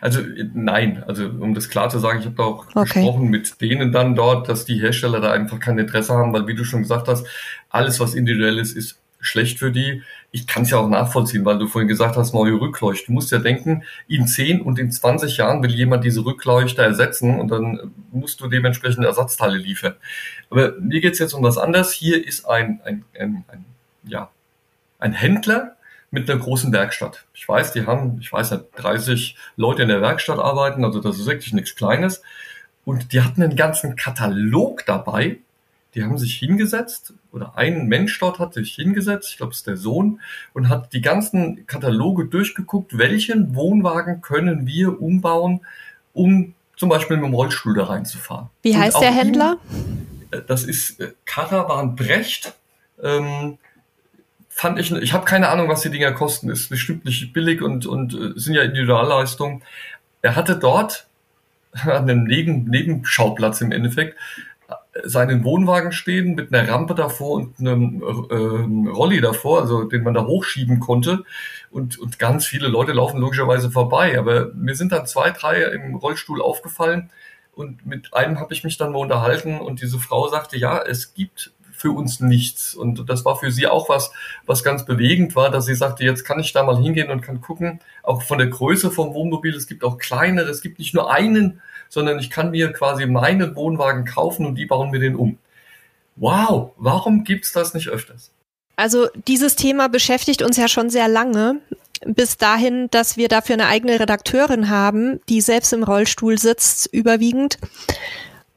Also nein, also um das klar zu sagen, ich habe da auch okay. gesprochen mit denen dann dort, dass die Hersteller da einfach kein Interesse haben, weil wie du schon gesagt hast, alles was individuell ist, ist schlecht für die. Ich kann es ja auch nachvollziehen, weil du vorhin gesagt hast, neue Rückleuchten. Du musst ja denken, in 10 und in 20 Jahren will jemand diese Rückleuchter ersetzen und dann musst du dementsprechend Ersatzteile liefern. Aber mir geht's jetzt um was anderes. Hier ist ein, ein, ein, ein, ja, ein Händler mit einer großen Werkstatt. Ich weiß, die haben, ich weiß nicht, 30 Leute in der Werkstatt arbeiten, also das ist wirklich nichts Kleines. Und die hatten einen ganzen Katalog dabei die haben sich hingesetzt oder ein Mensch dort hat sich hingesetzt, ich glaube es ist der Sohn, und hat die ganzen Kataloge durchgeguckt, welchen Wohnwagen können wir umbauen, um zum Beispiel mit dem Rollstuhl da reinzufahren.
Wie heißt der Händler?
das ist äh, Caravan Brecht. Ähm, fand ich, ich habe keine Ahnung, was die Dinger kosten. Ist bestimmt nicht billig und, und äh, sind ja Individualleistungen. Er hatte dort an einem Neben Nebenschauplatz im Endeffekt seinen Wohnwagen stehen mit einer Rampe davor und einem äh, Rolli davor, also den man da hochschieben konnte. Und, und ganz viele Leute laufen logischerweise vorbei. Aber mir sind dann zwei, drei im Rollstuhl aufgefallen. Und mit einem habe ich mich dann mal unterhalten und diese Frau sagte, ja, es gibt für uns nichts. Und das war für sie auch was, was ganz bewegend war, dass sie sagte, jetzt kann ich da mal hingehen und kann gucken, auch von der Größe vom Wohnmobil, es gibt auch kleinere, es gibt nicht nur einen sondern ich kann mir quasi meinen Wohnwagen kaufen und die bauen mir den um. Wow, warum gibt's das nicht öfters?
Also dieses Thema beschäftigt uns ja schon sehr lange. Bis dahin, dass wir dafür eine eigene Redakteurin haben, die selbst im Rollstuhl sitzt, überwiegend.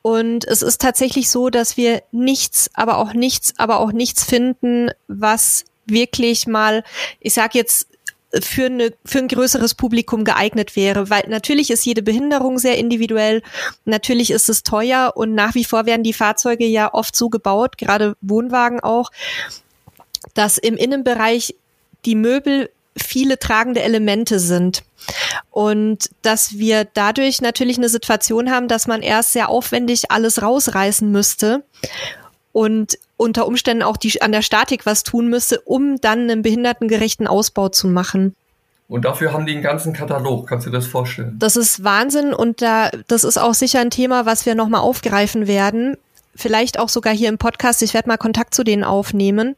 Und es ist tatsächlich so, dass wir nichts, aber auch nichts, aber auch nichts finden, was wirklich mal, ich sag jetzt für, eine, für ein größeres Publikum geeignet wäre. Weil natürlich ist jede Behinderung sehr individuell, natürlich ist es teuer und nach wie vor werden die Fahrzeuge ja oft so gebaut, gerade Wohnwagen auch, dass im Innenbereich die Möbel viele tragende Elemente sind. Und dass wir dadurch natürlich eine Situation haben, dass man erst sehr aufwendig alles rausreißen müsste und unter Umständen auch die, an der Statik was tun müsste, um dann einen behindertengerechten Ausbau zu machen.
Und dafür haben die einen ganzen Katalog. Kannst du dir das vorstellen?
Das ist Wahnsinn und da, das ist auch sicher ein Thema, was wir nochmal aufgreifen werden. Vielleicht auch sogar hier im Podcast. Ich werde mal Kontakt zu denen aufnehmen.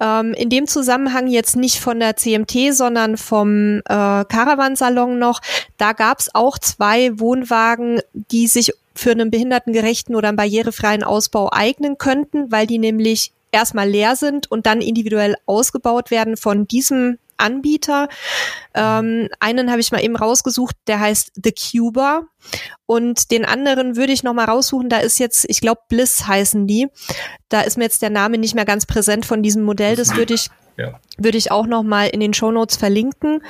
Ähm, in dem Zusammenhang jetzt nicht von der CMT, sondern vom äh, Caravansalon noch. Da gab es auch zwei Wohnwagen, die sich für einen behindertengerechten oder einen barrierefreien Ausbau eignen könnten, weil die nämlich erstmal leer sind und dann individuell ausgebaut werden von diesem Anbieter. Ähm, einen habe ich mal eben rausgesucht, der heißt The Cuba. Und den anderen würde ich noch mal raussuchen. Da ist jetzt, ich glaube, Bliss heißen die. Da ist mir jetzt der Name nicht mehr ganz präsent von diesem Modell. Das würde ich, ja. würde ich auch noch mal in den Show Notes verlinken.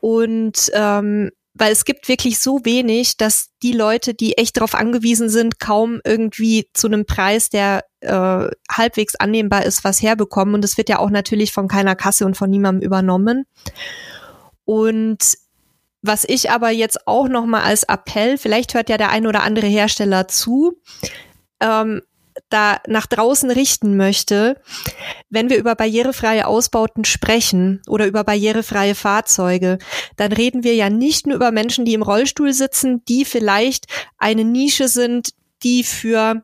Und ähm, weil es gibt wirklich so wenig, dass die Leute, die echt darauf angewiesen sind, kaum irgendwie zu einem Preis, der äh, halbwegs annehmbar ist, was herbekommen. Und es wird ja auch natürlich von keiner Kasse und von niemandem übernommen. Und was ich aber jetzt auch noch mal als Appell, vielleicht hört ja der ein oder andere Hersteller zu, ähm, da nach draußen richten möchte, wenn wir über barrierefreie Ausbauten sprechen oder über barrierefreie Fahrzeuge, dann reden wir ja nicht nur über Menschen, die im Rollstuhl sitzen, die vielleicht eine Nische sind, die für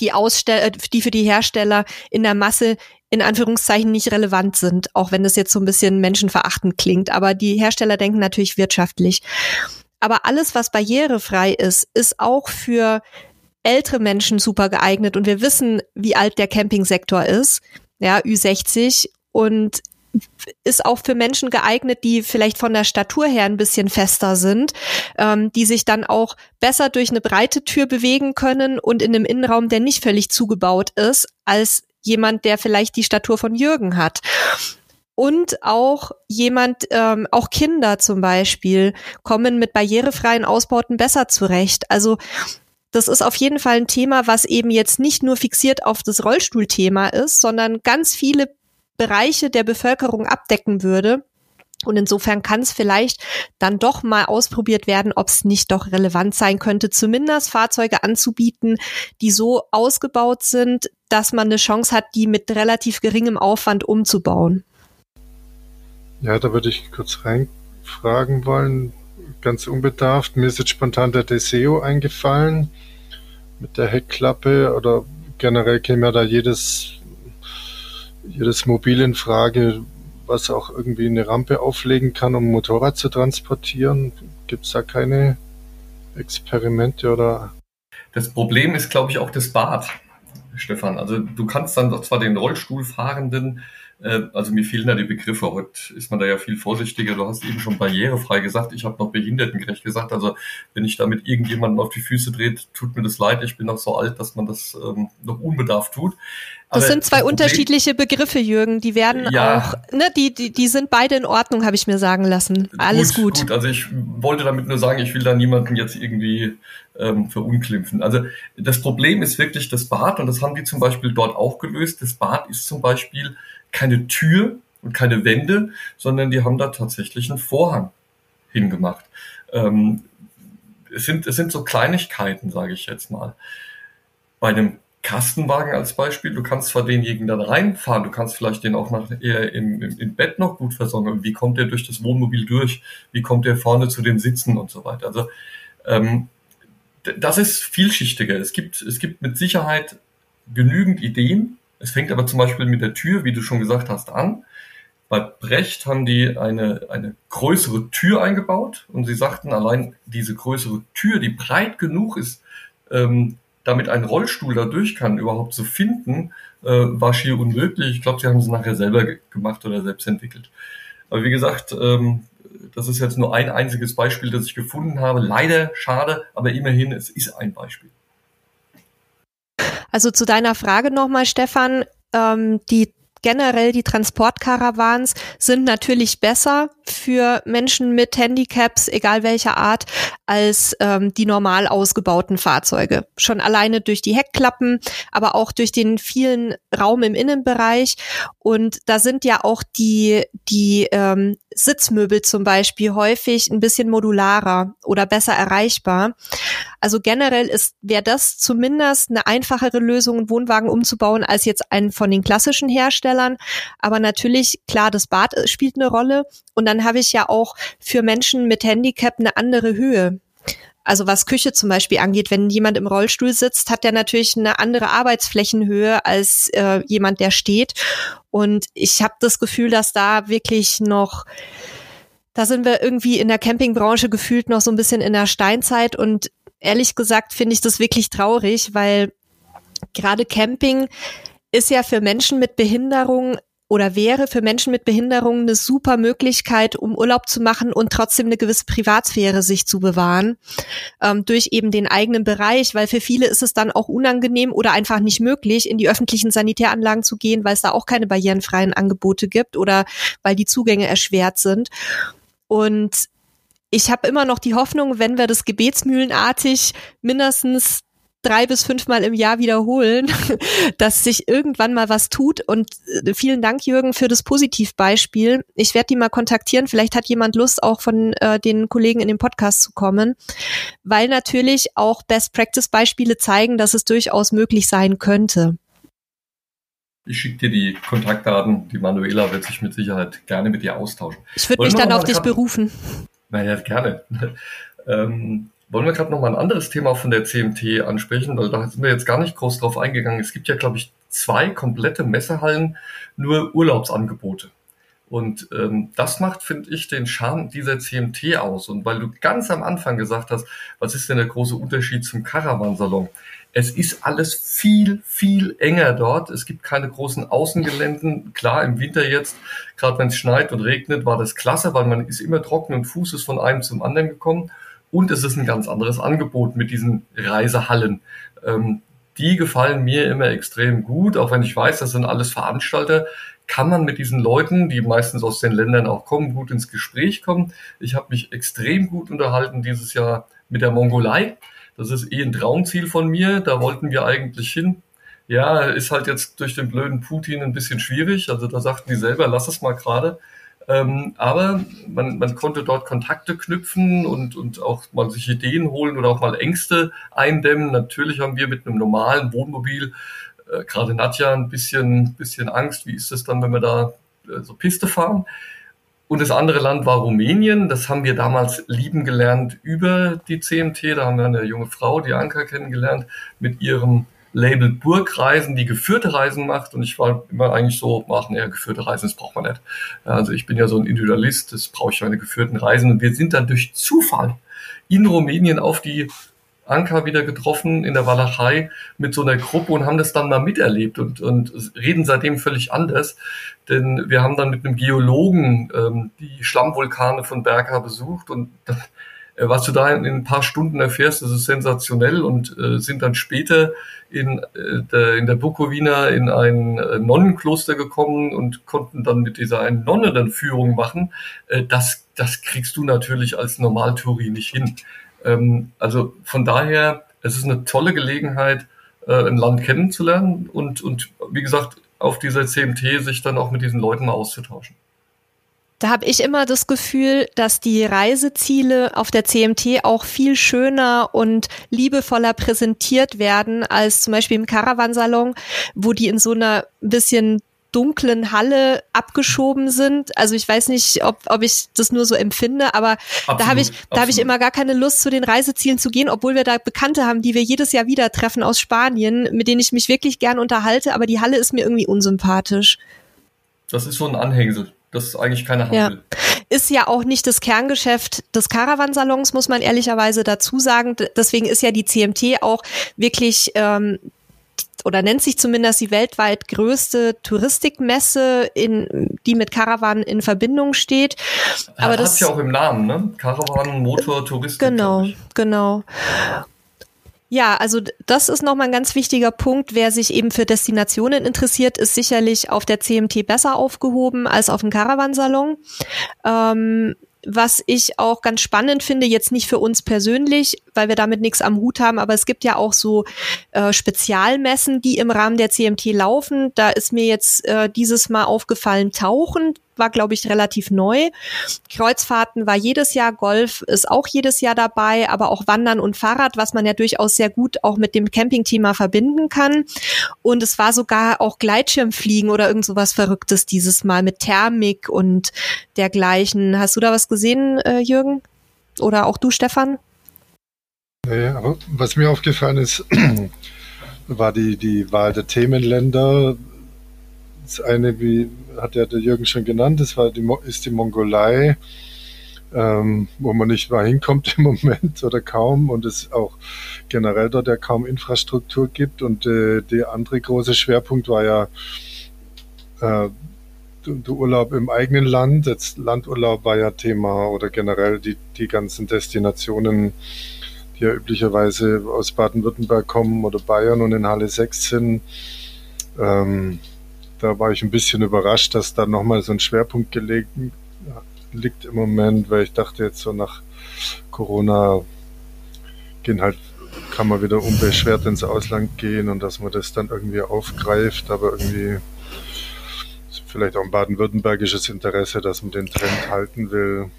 die Aussteller, äh, die für die Hersteller in der Masse in Anführungszeichen nicht relevant sind, auch wenn das jetzt so ein bisschen menschenverachtend klingt. Aber die Hersteller denken natürlich wirtschaftlich. Aber alles, was barrierefrei ist, ist auch für ältere Menschen super geeignet und wir wissen, wie alt der Campingsektor ist, ja, Ü60 und ist auch für Menschen geeignet, die vielleicht von der Statur her ein bisschen fester sind, ähm, die sich dann auch besser durch eine breite Tür bewegen können und in einem Innenraum, der nicht völlig zugebaut ist, als jemand, der vielleicht die Statur von Jürgen hat. Und auch jemand, ähm, auch Kinder zum Beispiel, kommen mit barrierefreien Ausbauten besser zurecht. Also das ist auf jeden Fall ein Thema, was eben jetzt nicht nur fixiert auf das Rollstuhlthema ist, sondern ganz viele Bereiche der Bevölkerung abdecken würde. Und insofern kann es vielleicht dann doch mal ausprobiert werden, ob es nicht doch relevant sein könnte, zumindest Fahrzeuge anzubieten, die so ausgebaut sind, dass man eine Chance hat, die mit relativ geringem Aufwand umzubauen.
Ja, da würde ich kurz reinfragen wollen ganz unbedarft. Mir ist jetzt spontan der Deseo eingefallen mit der Heckklappe oder generell käme ja da jedes, jedes Mobil in Frage, was auch irgendwie eine Rampe auflegen kann, um Motorrad zu transportieren. Gibt es da keine Experimente oder?
Das Problem ist, glaube ich, auch das Bad, Stefan. Also du kannst dann zwar den Rollstuhlfahrenden also mir fehlen da die Begriffe. Heute ist man da ja viel vorsichtiger. Du hast eben schon barrierefrei gesagt. Ich habe noch behindertengerecht gesagt. Also wenn ich damit irgendjemanden auf die Füße dreht, tut mir das leid. Ich bin noch so alt, dass man das ähm, noch unbedarft tut.
Das sind zwei das unterschiedliche Begriffe, Jürgen. Die werden ja, auch, ne, die, die, die sind beide in Ordnung, habe ich mir sagen lassen. Alles gut, gut.
gut. Also ich wollte damit nur sagen, ich will da niemanden jetzt irgendwie ähm, verunglimpfen. Also das Problem ist wirklich das Bad und das haben die zum Beispiel dort auch gelöst. Das Bad ist zum Beispiel keine Tür und keine Wände, sondern die haben da tatsächlich einen Vorhang hingemacht. Ähm, es, sind, es sind so Kleinigkeiten, sage ich jetzt mal. Bei einem Kastenwagen als Beispiel, du kannst zwar denjenigen dann reinfahren, du kannst vielleicht den auch nach, eher im, im, im Bett noch gut versorgen. Wie kommt der durch das Wohnmobil durch? Wie kommt der vorne zu den Sitzen und so weiter? Also ähm, das ist vielschichtiger. Es gibt, es gibt mit Sicherheit genügend Ideen, es fängt aber zum Beispiel mit der Tür, wie du schon gesagt hast, an. Bei Brecht haben die eine, eine größere Tür eingebaut und sie sagten, allein diese größere Tür, die breit genug ist, ähm, damit ein Rollstuhl da durch kann, überhaupt zu finden, äh, war schier unmöglich. Ich glaube, sie haben es nachher selber gemacht oder selbst entwickelt. Aber wie gesagt, ähm, das ist jetzt nur ein einziges Beispiel, das ich gefunden habe. Leider schade, aber immerhin, es ist ein Beispiel.
Also zu deiner Frage nochmal, Stefan, ähm, die generell die Transportkarawans sind natürlich besser für Menschen mit Handicaps, egal welcher Art, als ähm, die normal ausgebauten Fahrzeuge. Schon alleine durch die Heckklappen, aber auch durch den vielen Raum im Innenbereich. Und da sind ja auch die, die ähm, Sitzmöbel zum Beispiel häufig ein bisschen modularer oder besser erreichbar. Also generell ist, wäre das zumindest eine einfachere Lösung, einen Wohnwagen umzubauen, als jetzt einen von den klassischen Herstellern. Aber natürlich, klar, das Bad spielt eine Rolle. Und dann habe ich ja auch für Menschen mit Handicap eine andere Höhe. Also was Küche zum Beispiel angeht, wenn jemand im Rollstuhl sitzt, hat der natürlich eine andere Arbeitsflächenhöhe als äh, jemand, der steht. Und ich habe das Gefühl, dass da wirklich noch, da sind wir irgendwie in der Campingbranche gefühlt noch so ein bisschen in der Steinzeit. Und ehrlich gesagt finde ich das wirklich traurig, weil gerade Camping ist ja für Menschen mit Behinderung oder wäre für Menschen mit Behinderungen eine super Möglichkeit, um Urlaub zu machen und trotzdem eine gewisse Privatsphäre sich zu bewahren, ähm, durch eben den eigenen Bereich, weil für viele ist es dann auch unangenehm oder einfach nicht möglich, in die öffentlichen Sanitäranlagen zu gehen, weil es da auch keine barrierenfreien Angebote gibt oder weil die Zugänge erschwert sind. Und ich habe immer noch die Hoffnung, wenn wir das gebetsmühlenartig mindestens drei bis fünfmal im Jahr wiederholen, dass sich irgendwann mal was tut. Und äh, vielen Dank, Jürgen, für das Positivbeispiel. Ich werde die mal kontaktieren. Vielleicht hat jemand Lust, auch von äh, den Kollegen in den Podcast zu kommen, weil natürlich auch Best-Practice-Beispiele zeigen, dass es durchaus möglich sein könnte.
Ich schicke dir die Kontaktdaten. Die Manuela wird sich mit Sicherheit gerne mit dir austauschen.
Ich würde mich dann auf dich berufen.
Naja, gerne. ähm, wollen wir gerade noch mal ein anderes Thema von der CMT ansprechen, weil da sind wir jetzt gar nicht groß drauf eingegangen. Es gibt ja, glaube ich, zwei komplette Messehallen, nur Urlaubsangebote. Und ähm, das macht, finde ich, den Charme dieser CMT aus. Und weil du ganz am Anfang gesagt hast, was ist denn der große Unterschied zum Caravansalon? Es ist alles viel, viel enger dort. Es gibt keine großen Außengeländen. Klar, im Winter jetzt, gerade wenn es schneit und regnet, war das klasse, weil man ist immer trocken und Fuß von einem zum anderen gekommen. Und es ist ein ganz anderes Angebot mit diesen Reisehallen. Ähm, die gefallen mir immer extrem gut, auch wenn ich weiß, das sind alles Veranstalter, kann man mit diesen Leuten, die meistens aus den Ländern auch kommen, gut ins Gespräch kommen. Ich habe mich extrem gut unterhalten dieses Jahr mit der Mongolei. Das ist eh ein Traumziel von mir. Da wollten wir eigentlich hin. Ja, ist halt jetzt durch den blöden Putin ein bisschen schwierig. Also da sagten die selber, lass es mal gerade. Ähm, aber man, man konnte dort Kontakte knüpfen und, und auch mal sich Ideen holen oder auch mal Ängste eindämmen. Natürlich haben wir mit einem normalen Wohnmobil, äh, gerade Nadja, ein bisschen, bisschen Angst. Wie ist es dann, wenn wir da äh, so Piste fahren? Und das andere Land war Rumänien. Das haben wir damals lieben gelernt über die CMT. Da haben wir eine junge Frau, die Anka, kennengelernt, mit ihrem Label Burgreisen, die geführte Reisen macht. Und ich war immer eigentlich so, machen eher geführte Reisen, das braucht man nicht. Also ich bin ja so ein Individualist, das brauche ich keine geführten Reisen. Und wir sind dann durch Zufall in Rumänien auf die Anker wieder getroffen in der Walachei mit so einer Gruppe und haben das dann mal miterlebt und, und reden seitdem völlig anders. Denn wir haben dann mit einem Geologen ähm, die Schlammvulkane von Berka besucht und äh, was du da in, in, ein paar Stunden erfährst, das ist sensationell und äh, sind dann später in, äh, der, in der Bukowina in ein äh, Nonnenkloster gekommen und konnten dann mit dieser einen Nonne dann Führung machen. Äh, das, das kriegst du natürlich als Normaltouri nicht hin. Ähm, also von daher, es ist eine tolle Gelegenheit, äh, ein Land kennenzulernen und, und wie gesagt, auf dieser CMT sich dann auch mit diesen Leuten mal auszutauschen.
Da habe ich immer das Gefühl, dass die Reiseziele auf der CMT auch viel schöner und liebevoller präsentiert werden als zum Beispiel im Caravansalon, wo die in so einer bisschen dunklen Halle abgeschoben sind. Also ich weiß nicht, ob, ob ich das nur so empfinde, aber absolut, da habe ich, da habe ich immer gar keine Lust, zu den Reisezielen zu gehen, obwohl wir da Bekannte haben, die wir jedes Jahr wieder treffen aus Spanien, mit denen ich mich wirklich gern unterhalte, aber die Halle ist mir irgendwie unsympathisch.
Das ist so ein Anhängsel das eigentlich keiner haben ja. will.
Ist ja auch nicht das Kerngeschäft des Caravansalons, muss man ehrlicherweise dazu sagen. Deswegen ist ja die CMT auch wirklich ähm, oder nennt sich zumindest die weltweit größte Touristikmesse, in, die mit Caravan in Verbindung steht.
Aber das hat ja auch im Namen, ne? Caravan, Motor, Touristik.
Genau, genau. Ja, also das ist nochmal ein ganz wichtiger Punkt. Wer sich eben für Destinationen interessiert, ist sicherlich auf der CMT besser aufgehoben als auf dem Caravansalon. Ähm, was ich auch ganz spannend finde, jetzt nicht für uns persönlich, weil wir damit nichts am Hut haben, aber es gibt ja auch so äh, Spezialmessen, die im Rahmen der CMT laufen. Da ist mir jetzt äh, dieses Mal aufgefallen Tauchen war, glaube ich, relativ neu. Kreuzfahrten war jedes Jahr, Golf ist auch jedes Jahr dabei, aber auch Wandern und Fahrrad, was man ja durchaus sehr gut auch mit dem Campingthema verbinden kann. Und es war sogar auch Gleitschirmfliegen oder irgend sowas Verrücktes dieses Mal mit Thermik und dergleichen. Hast du da was gesehen, äh, Jürgen? Oder auch du, Stefan?
Naja, aber was mir aufgefallen ist, war die, die Wahl der Themenländer. Das eine, wie hat ja der Jürgen schon genannt, das war die, ist die Mongolei, ähm, wo man nicht mal hinkommt im Moment oder kaum und es auch generell dort ja kaum Infrastruktur gibt. Und äh, der andere große Schwerpunkt war ja äh, der Urlaub im eigenen Land. Jetzt Landurlaub war ja Thema oder generell die, die ganzen Destinationen, die ja üblicherweise aus Baden-Württemberg kommen oder Bayern und in Halle 6 sind. Ähm, da war ich ein bisschen überrascht, dass da nochmal so ein Schwerpunkt gelegt liegt im Moment, weil ich dachte jetzt so nach Corona gehen halt, kann man wieder unbeschwert ins Ausland gehen und dass man das dann irgendwie aufgreift, aber irgendwie vielleicht auch ein baden-württembergisches Interesse, dass man den Trend halten will.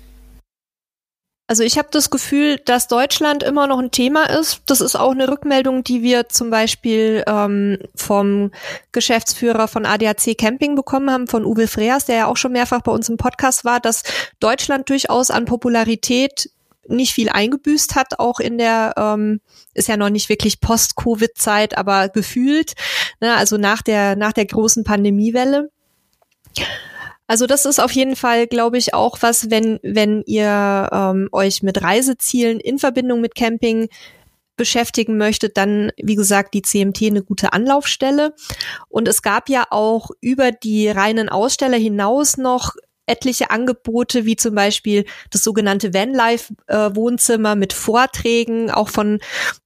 Also ich habe das Gefühl, dass Deutschland immer noch ein Thema ist. Das ist auch eine Rückmeldung, die wir zum Beispiel ähm, vom Geschäftsführer von ADAC Camping bekommen haben, von Uwe Freas, der ja auch schon mehrfach bei uns im Podcast war, dass Deutschland durchaus an Popularität nicht viel eingebüßt hat, auch in der, ähm, ist ja noch nicht wirklich Post-Covid-Zeit, aber gefühlt, ne, also nach der, nach der großen Pandemiewelle. Also das ist auf jeden Fall, glaube ich, auch was, wenn, wenn ihr ähm, euch mit Reisezielen in Verbindung mit Camping beschäftigen möchtet, dann, wie gesagt, die CMT eine gute Anlaufstelle. Und es gab ja auch über die reinen Aussteller hinaus noch etliche Angebote, wie zum Beispiel das sogenannte Vanlife-Wohnzimmer mit Vorträgen, auch von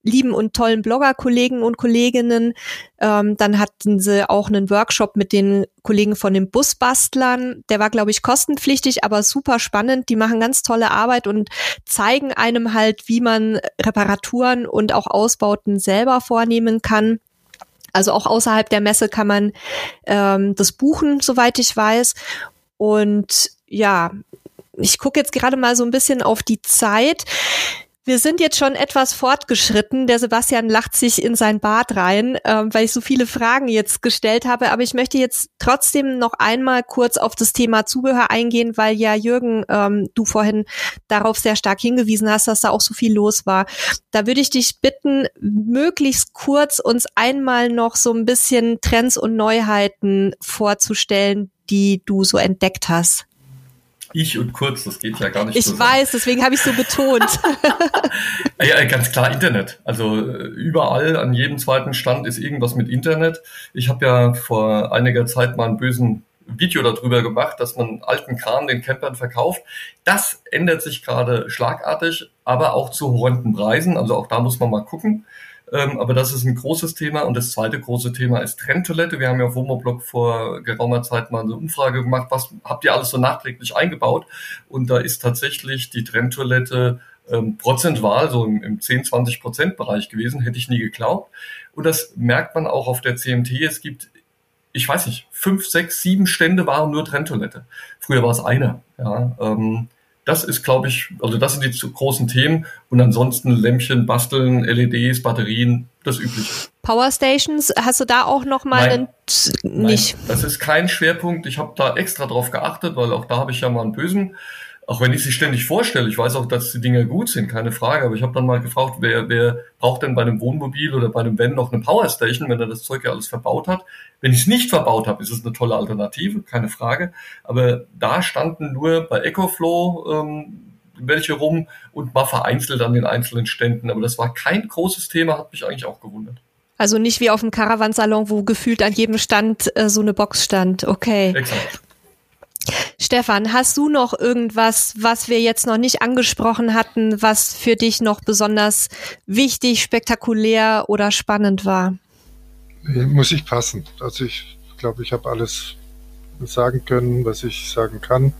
lieben und tollen Blogger-Kollegen und Kolleginnen. Ähm, dann hatten sie auch einen Workshop mit den Kollegen von den Busbastlern. Der war, glaube ich, kostenpflichtig, aber super spannend. Die machen ganz tolle Arbeit und zeigen einem halt, wie man Reparaturen und auch Ausbauten selber vornehmen kann. Also auch außerhalb der Messe kann man ähm, das buchen, soweit ich weiß. Und ja, ich gucke jetzt gerade mal so ein bisschen auf die Zeit. Wir sind jetzt schon etwas fortgeschritten. Der Sebastian lacht sich in sein Bad rein, äh, weil ich so viele Fragen jetzt gestellt habe. Aber ich möchte jetzt trotzdem noch einmal kurz auf das Thema Zubehör eingehen, weil ja Jürgen, ähm, du vorhin darauf sehr stark hingewiesen hast, dass da auch so viel los war. Da würde ich dich bitten, möglichst kurz uns einmal noch so ein bisschen Trends und Neuheiten vorzustellen, die du so entdeckt hast?
Ich und kurz, das geht ja gar nicht.
Ich weiß, deswegen habe ich so betont.
Ja, ganz klar Internet. Also überall an jedem zweiten Stand ist irgendwas mit Internet. Ich habe ja vor einiger Zeit mal einen bösen Video darüber gemacht, dass man alten Kram den Campern verkauft. Das ändert sich gerade schlagartig, aber auch zu horrenden Preisen. Also auch da muss man mal gucken. Ähm, aber das ist ein großes Thema. Und das zweite große Thema ist Trenntoilette. Wir haben ja auf Womoblog vor geraumer Zeit mal eine Umfrage gemacht, was habt ihr alles so nachträglich eingebaut? Und da ist tatsächlich die Trenntoilette ähm, prozentual so im, im 10, 20 Prozent Bereich gewesen, hätte ich nie geglaubt. Und das merkt man auch auf der CMT. Es gibt ich weiß nicht, fünf, sechs, sieben Stände waren nur Trenntoilette. Früher war es eine. Ja, ähm, das ist, glaube ich, also das sind die großen Themen. Und ansonsten Lämpchen, Basteln, LEDs, Batterien, das Übliche.
Power Stations, hast du da auch noch mal
Nein. nicht? Nein, das ist kein Schwerpunkt. Ich habe da extra drauf geachtet, weil auch da habe ich ja mal einen bösen auch wenn ich sie ständig vorstelle, ich weiß auch, dass die Dinge gut sind, keine Frage, aber ich habe dann mal gefragt, wer, wer braucht denn bei einem Wohnmobil oder bei einem Van noch eine Powerstation, wenn er das Zeug ja alles verbaut hat. Wenn ich es nicht verbaut habe, ist es eine tolle Alternative, keine Frage. Aber da standen nur bei EcoFlow ähm, welche rum und mal vereinzelt an den einzelnen Ständen. Aber das war kein großes Thema, hat mich eigentlich auch gewundert.
Also nicht wie auf dem Caravansalon, wo gefühlt an jedem Stand äh, so eine Box stand. Okay. Exakt. Stefan, hast du noch irgendwas, was wir jetzt noch nicht angesprochen hatten, was für dich noch besonders wichtig, spektakulär oder spannend war?
Nee, muss ich passen. Also ich glaube, ich habe alles sagen können, was ich sagen kann.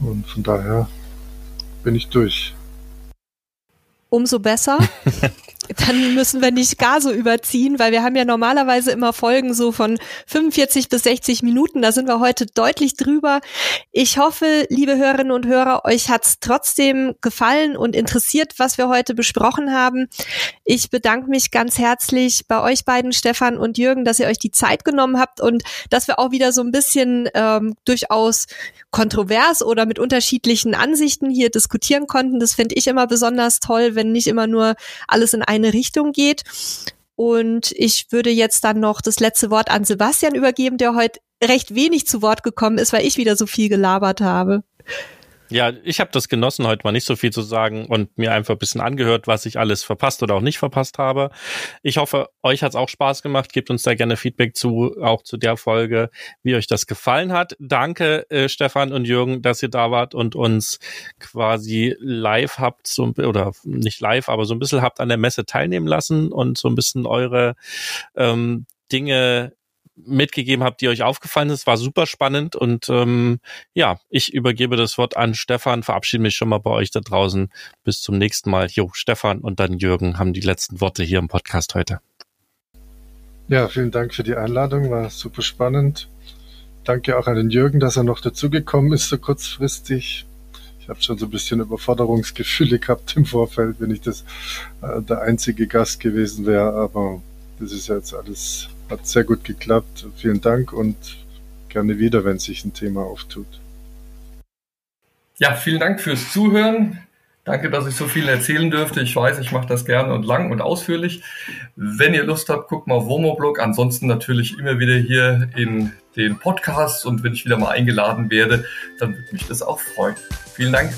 Und von daher bin ich durch.
Umso besser. dann müssen wir nicht gar so überziehen, weil wir haben ja normalerweise immer Folgen so von 45 bis 60 Minuten. Da sind wir heute deutlich drüber. Ich hoffe, liebe Hörerinnen und Hörer, euch hat's trotzdem gefallen und interessiert, was wir heute besprochen haben. Ich bedanke mich ganz herzlich bei euch beiden, Stefan und Jürgen, dass ihr euch die Zeit genommen habt und dass wir auch wieder so ein bisschen ähm, durchaus kontrovers oder mit unterschiedlichen Ansichten hier diskutieren konnten. Das finde ich immer besonders toll, wenn nicht immer nur alles in eine Richtung geht. Und ich würde jetzt dann noch das letzte Wort an Sebastian übergeben, der heute recht wenig zu Wort gekommen ist, weil ich wieder so viel gelabert habe.
Ja, ich habe das genossen, heute mal nicht so viel zu sagen und mir einfach ein bisschen angehört, was ich alles verpasst oder auch nicht verpasst habe. Ich hoffe, euch hat's auch Spaß gemacht. Gebt uns da gerne Feedback zu, auch zu der Folge, wie euch das gefallen hat. Danke, äh, Stefan und Jürgen, dass ihr da wart und uns quasi live habt, so, oder nicht live, aber so ein bisschen habt an der Messe teilnehmen lassen und so ein bisschen eure ähm, Dinge mitgegeben habt, die euch aufgefallen ist. War super spannend und ähm, ja, ich übergebe das Wort an Stefan, verabschiede mich schon mal bei euch da draußen. Bis zum nächsten Mal. Jo, Stefan und dann Jürgen haben die letzten Worte hier im Podcast heute.
Ja, vielen Dank für die Einladung, war super spannend. Danke auch an den Jürgen, dass er noch dazugekommen ist, so kurzfristig. Ich habe schon so ein bisschen Überforderungsgefühle gehabt im Vorfeld, wenn ich das äh, der einzige Gast gewesen wäre, aber das ist jetzt alles hat sehr gut geklappt. Vielen Dank und gerne wieder, wenn sich ein Thema auftut.
Ja, vielen Dank fürs Zuhören. Danke, dass ich so viel erzählen dürfte. Ich weiß, ich mache das gerne und lang und ausführlich. Wenn ihr Lust habt, guckt mal auf Womoblog. Ansonsten natürlich immer wieder hier in den Podcasts und wenn ich wieder mal eingeladen werde, dann würde mich das auch freuen. Vielen Dank.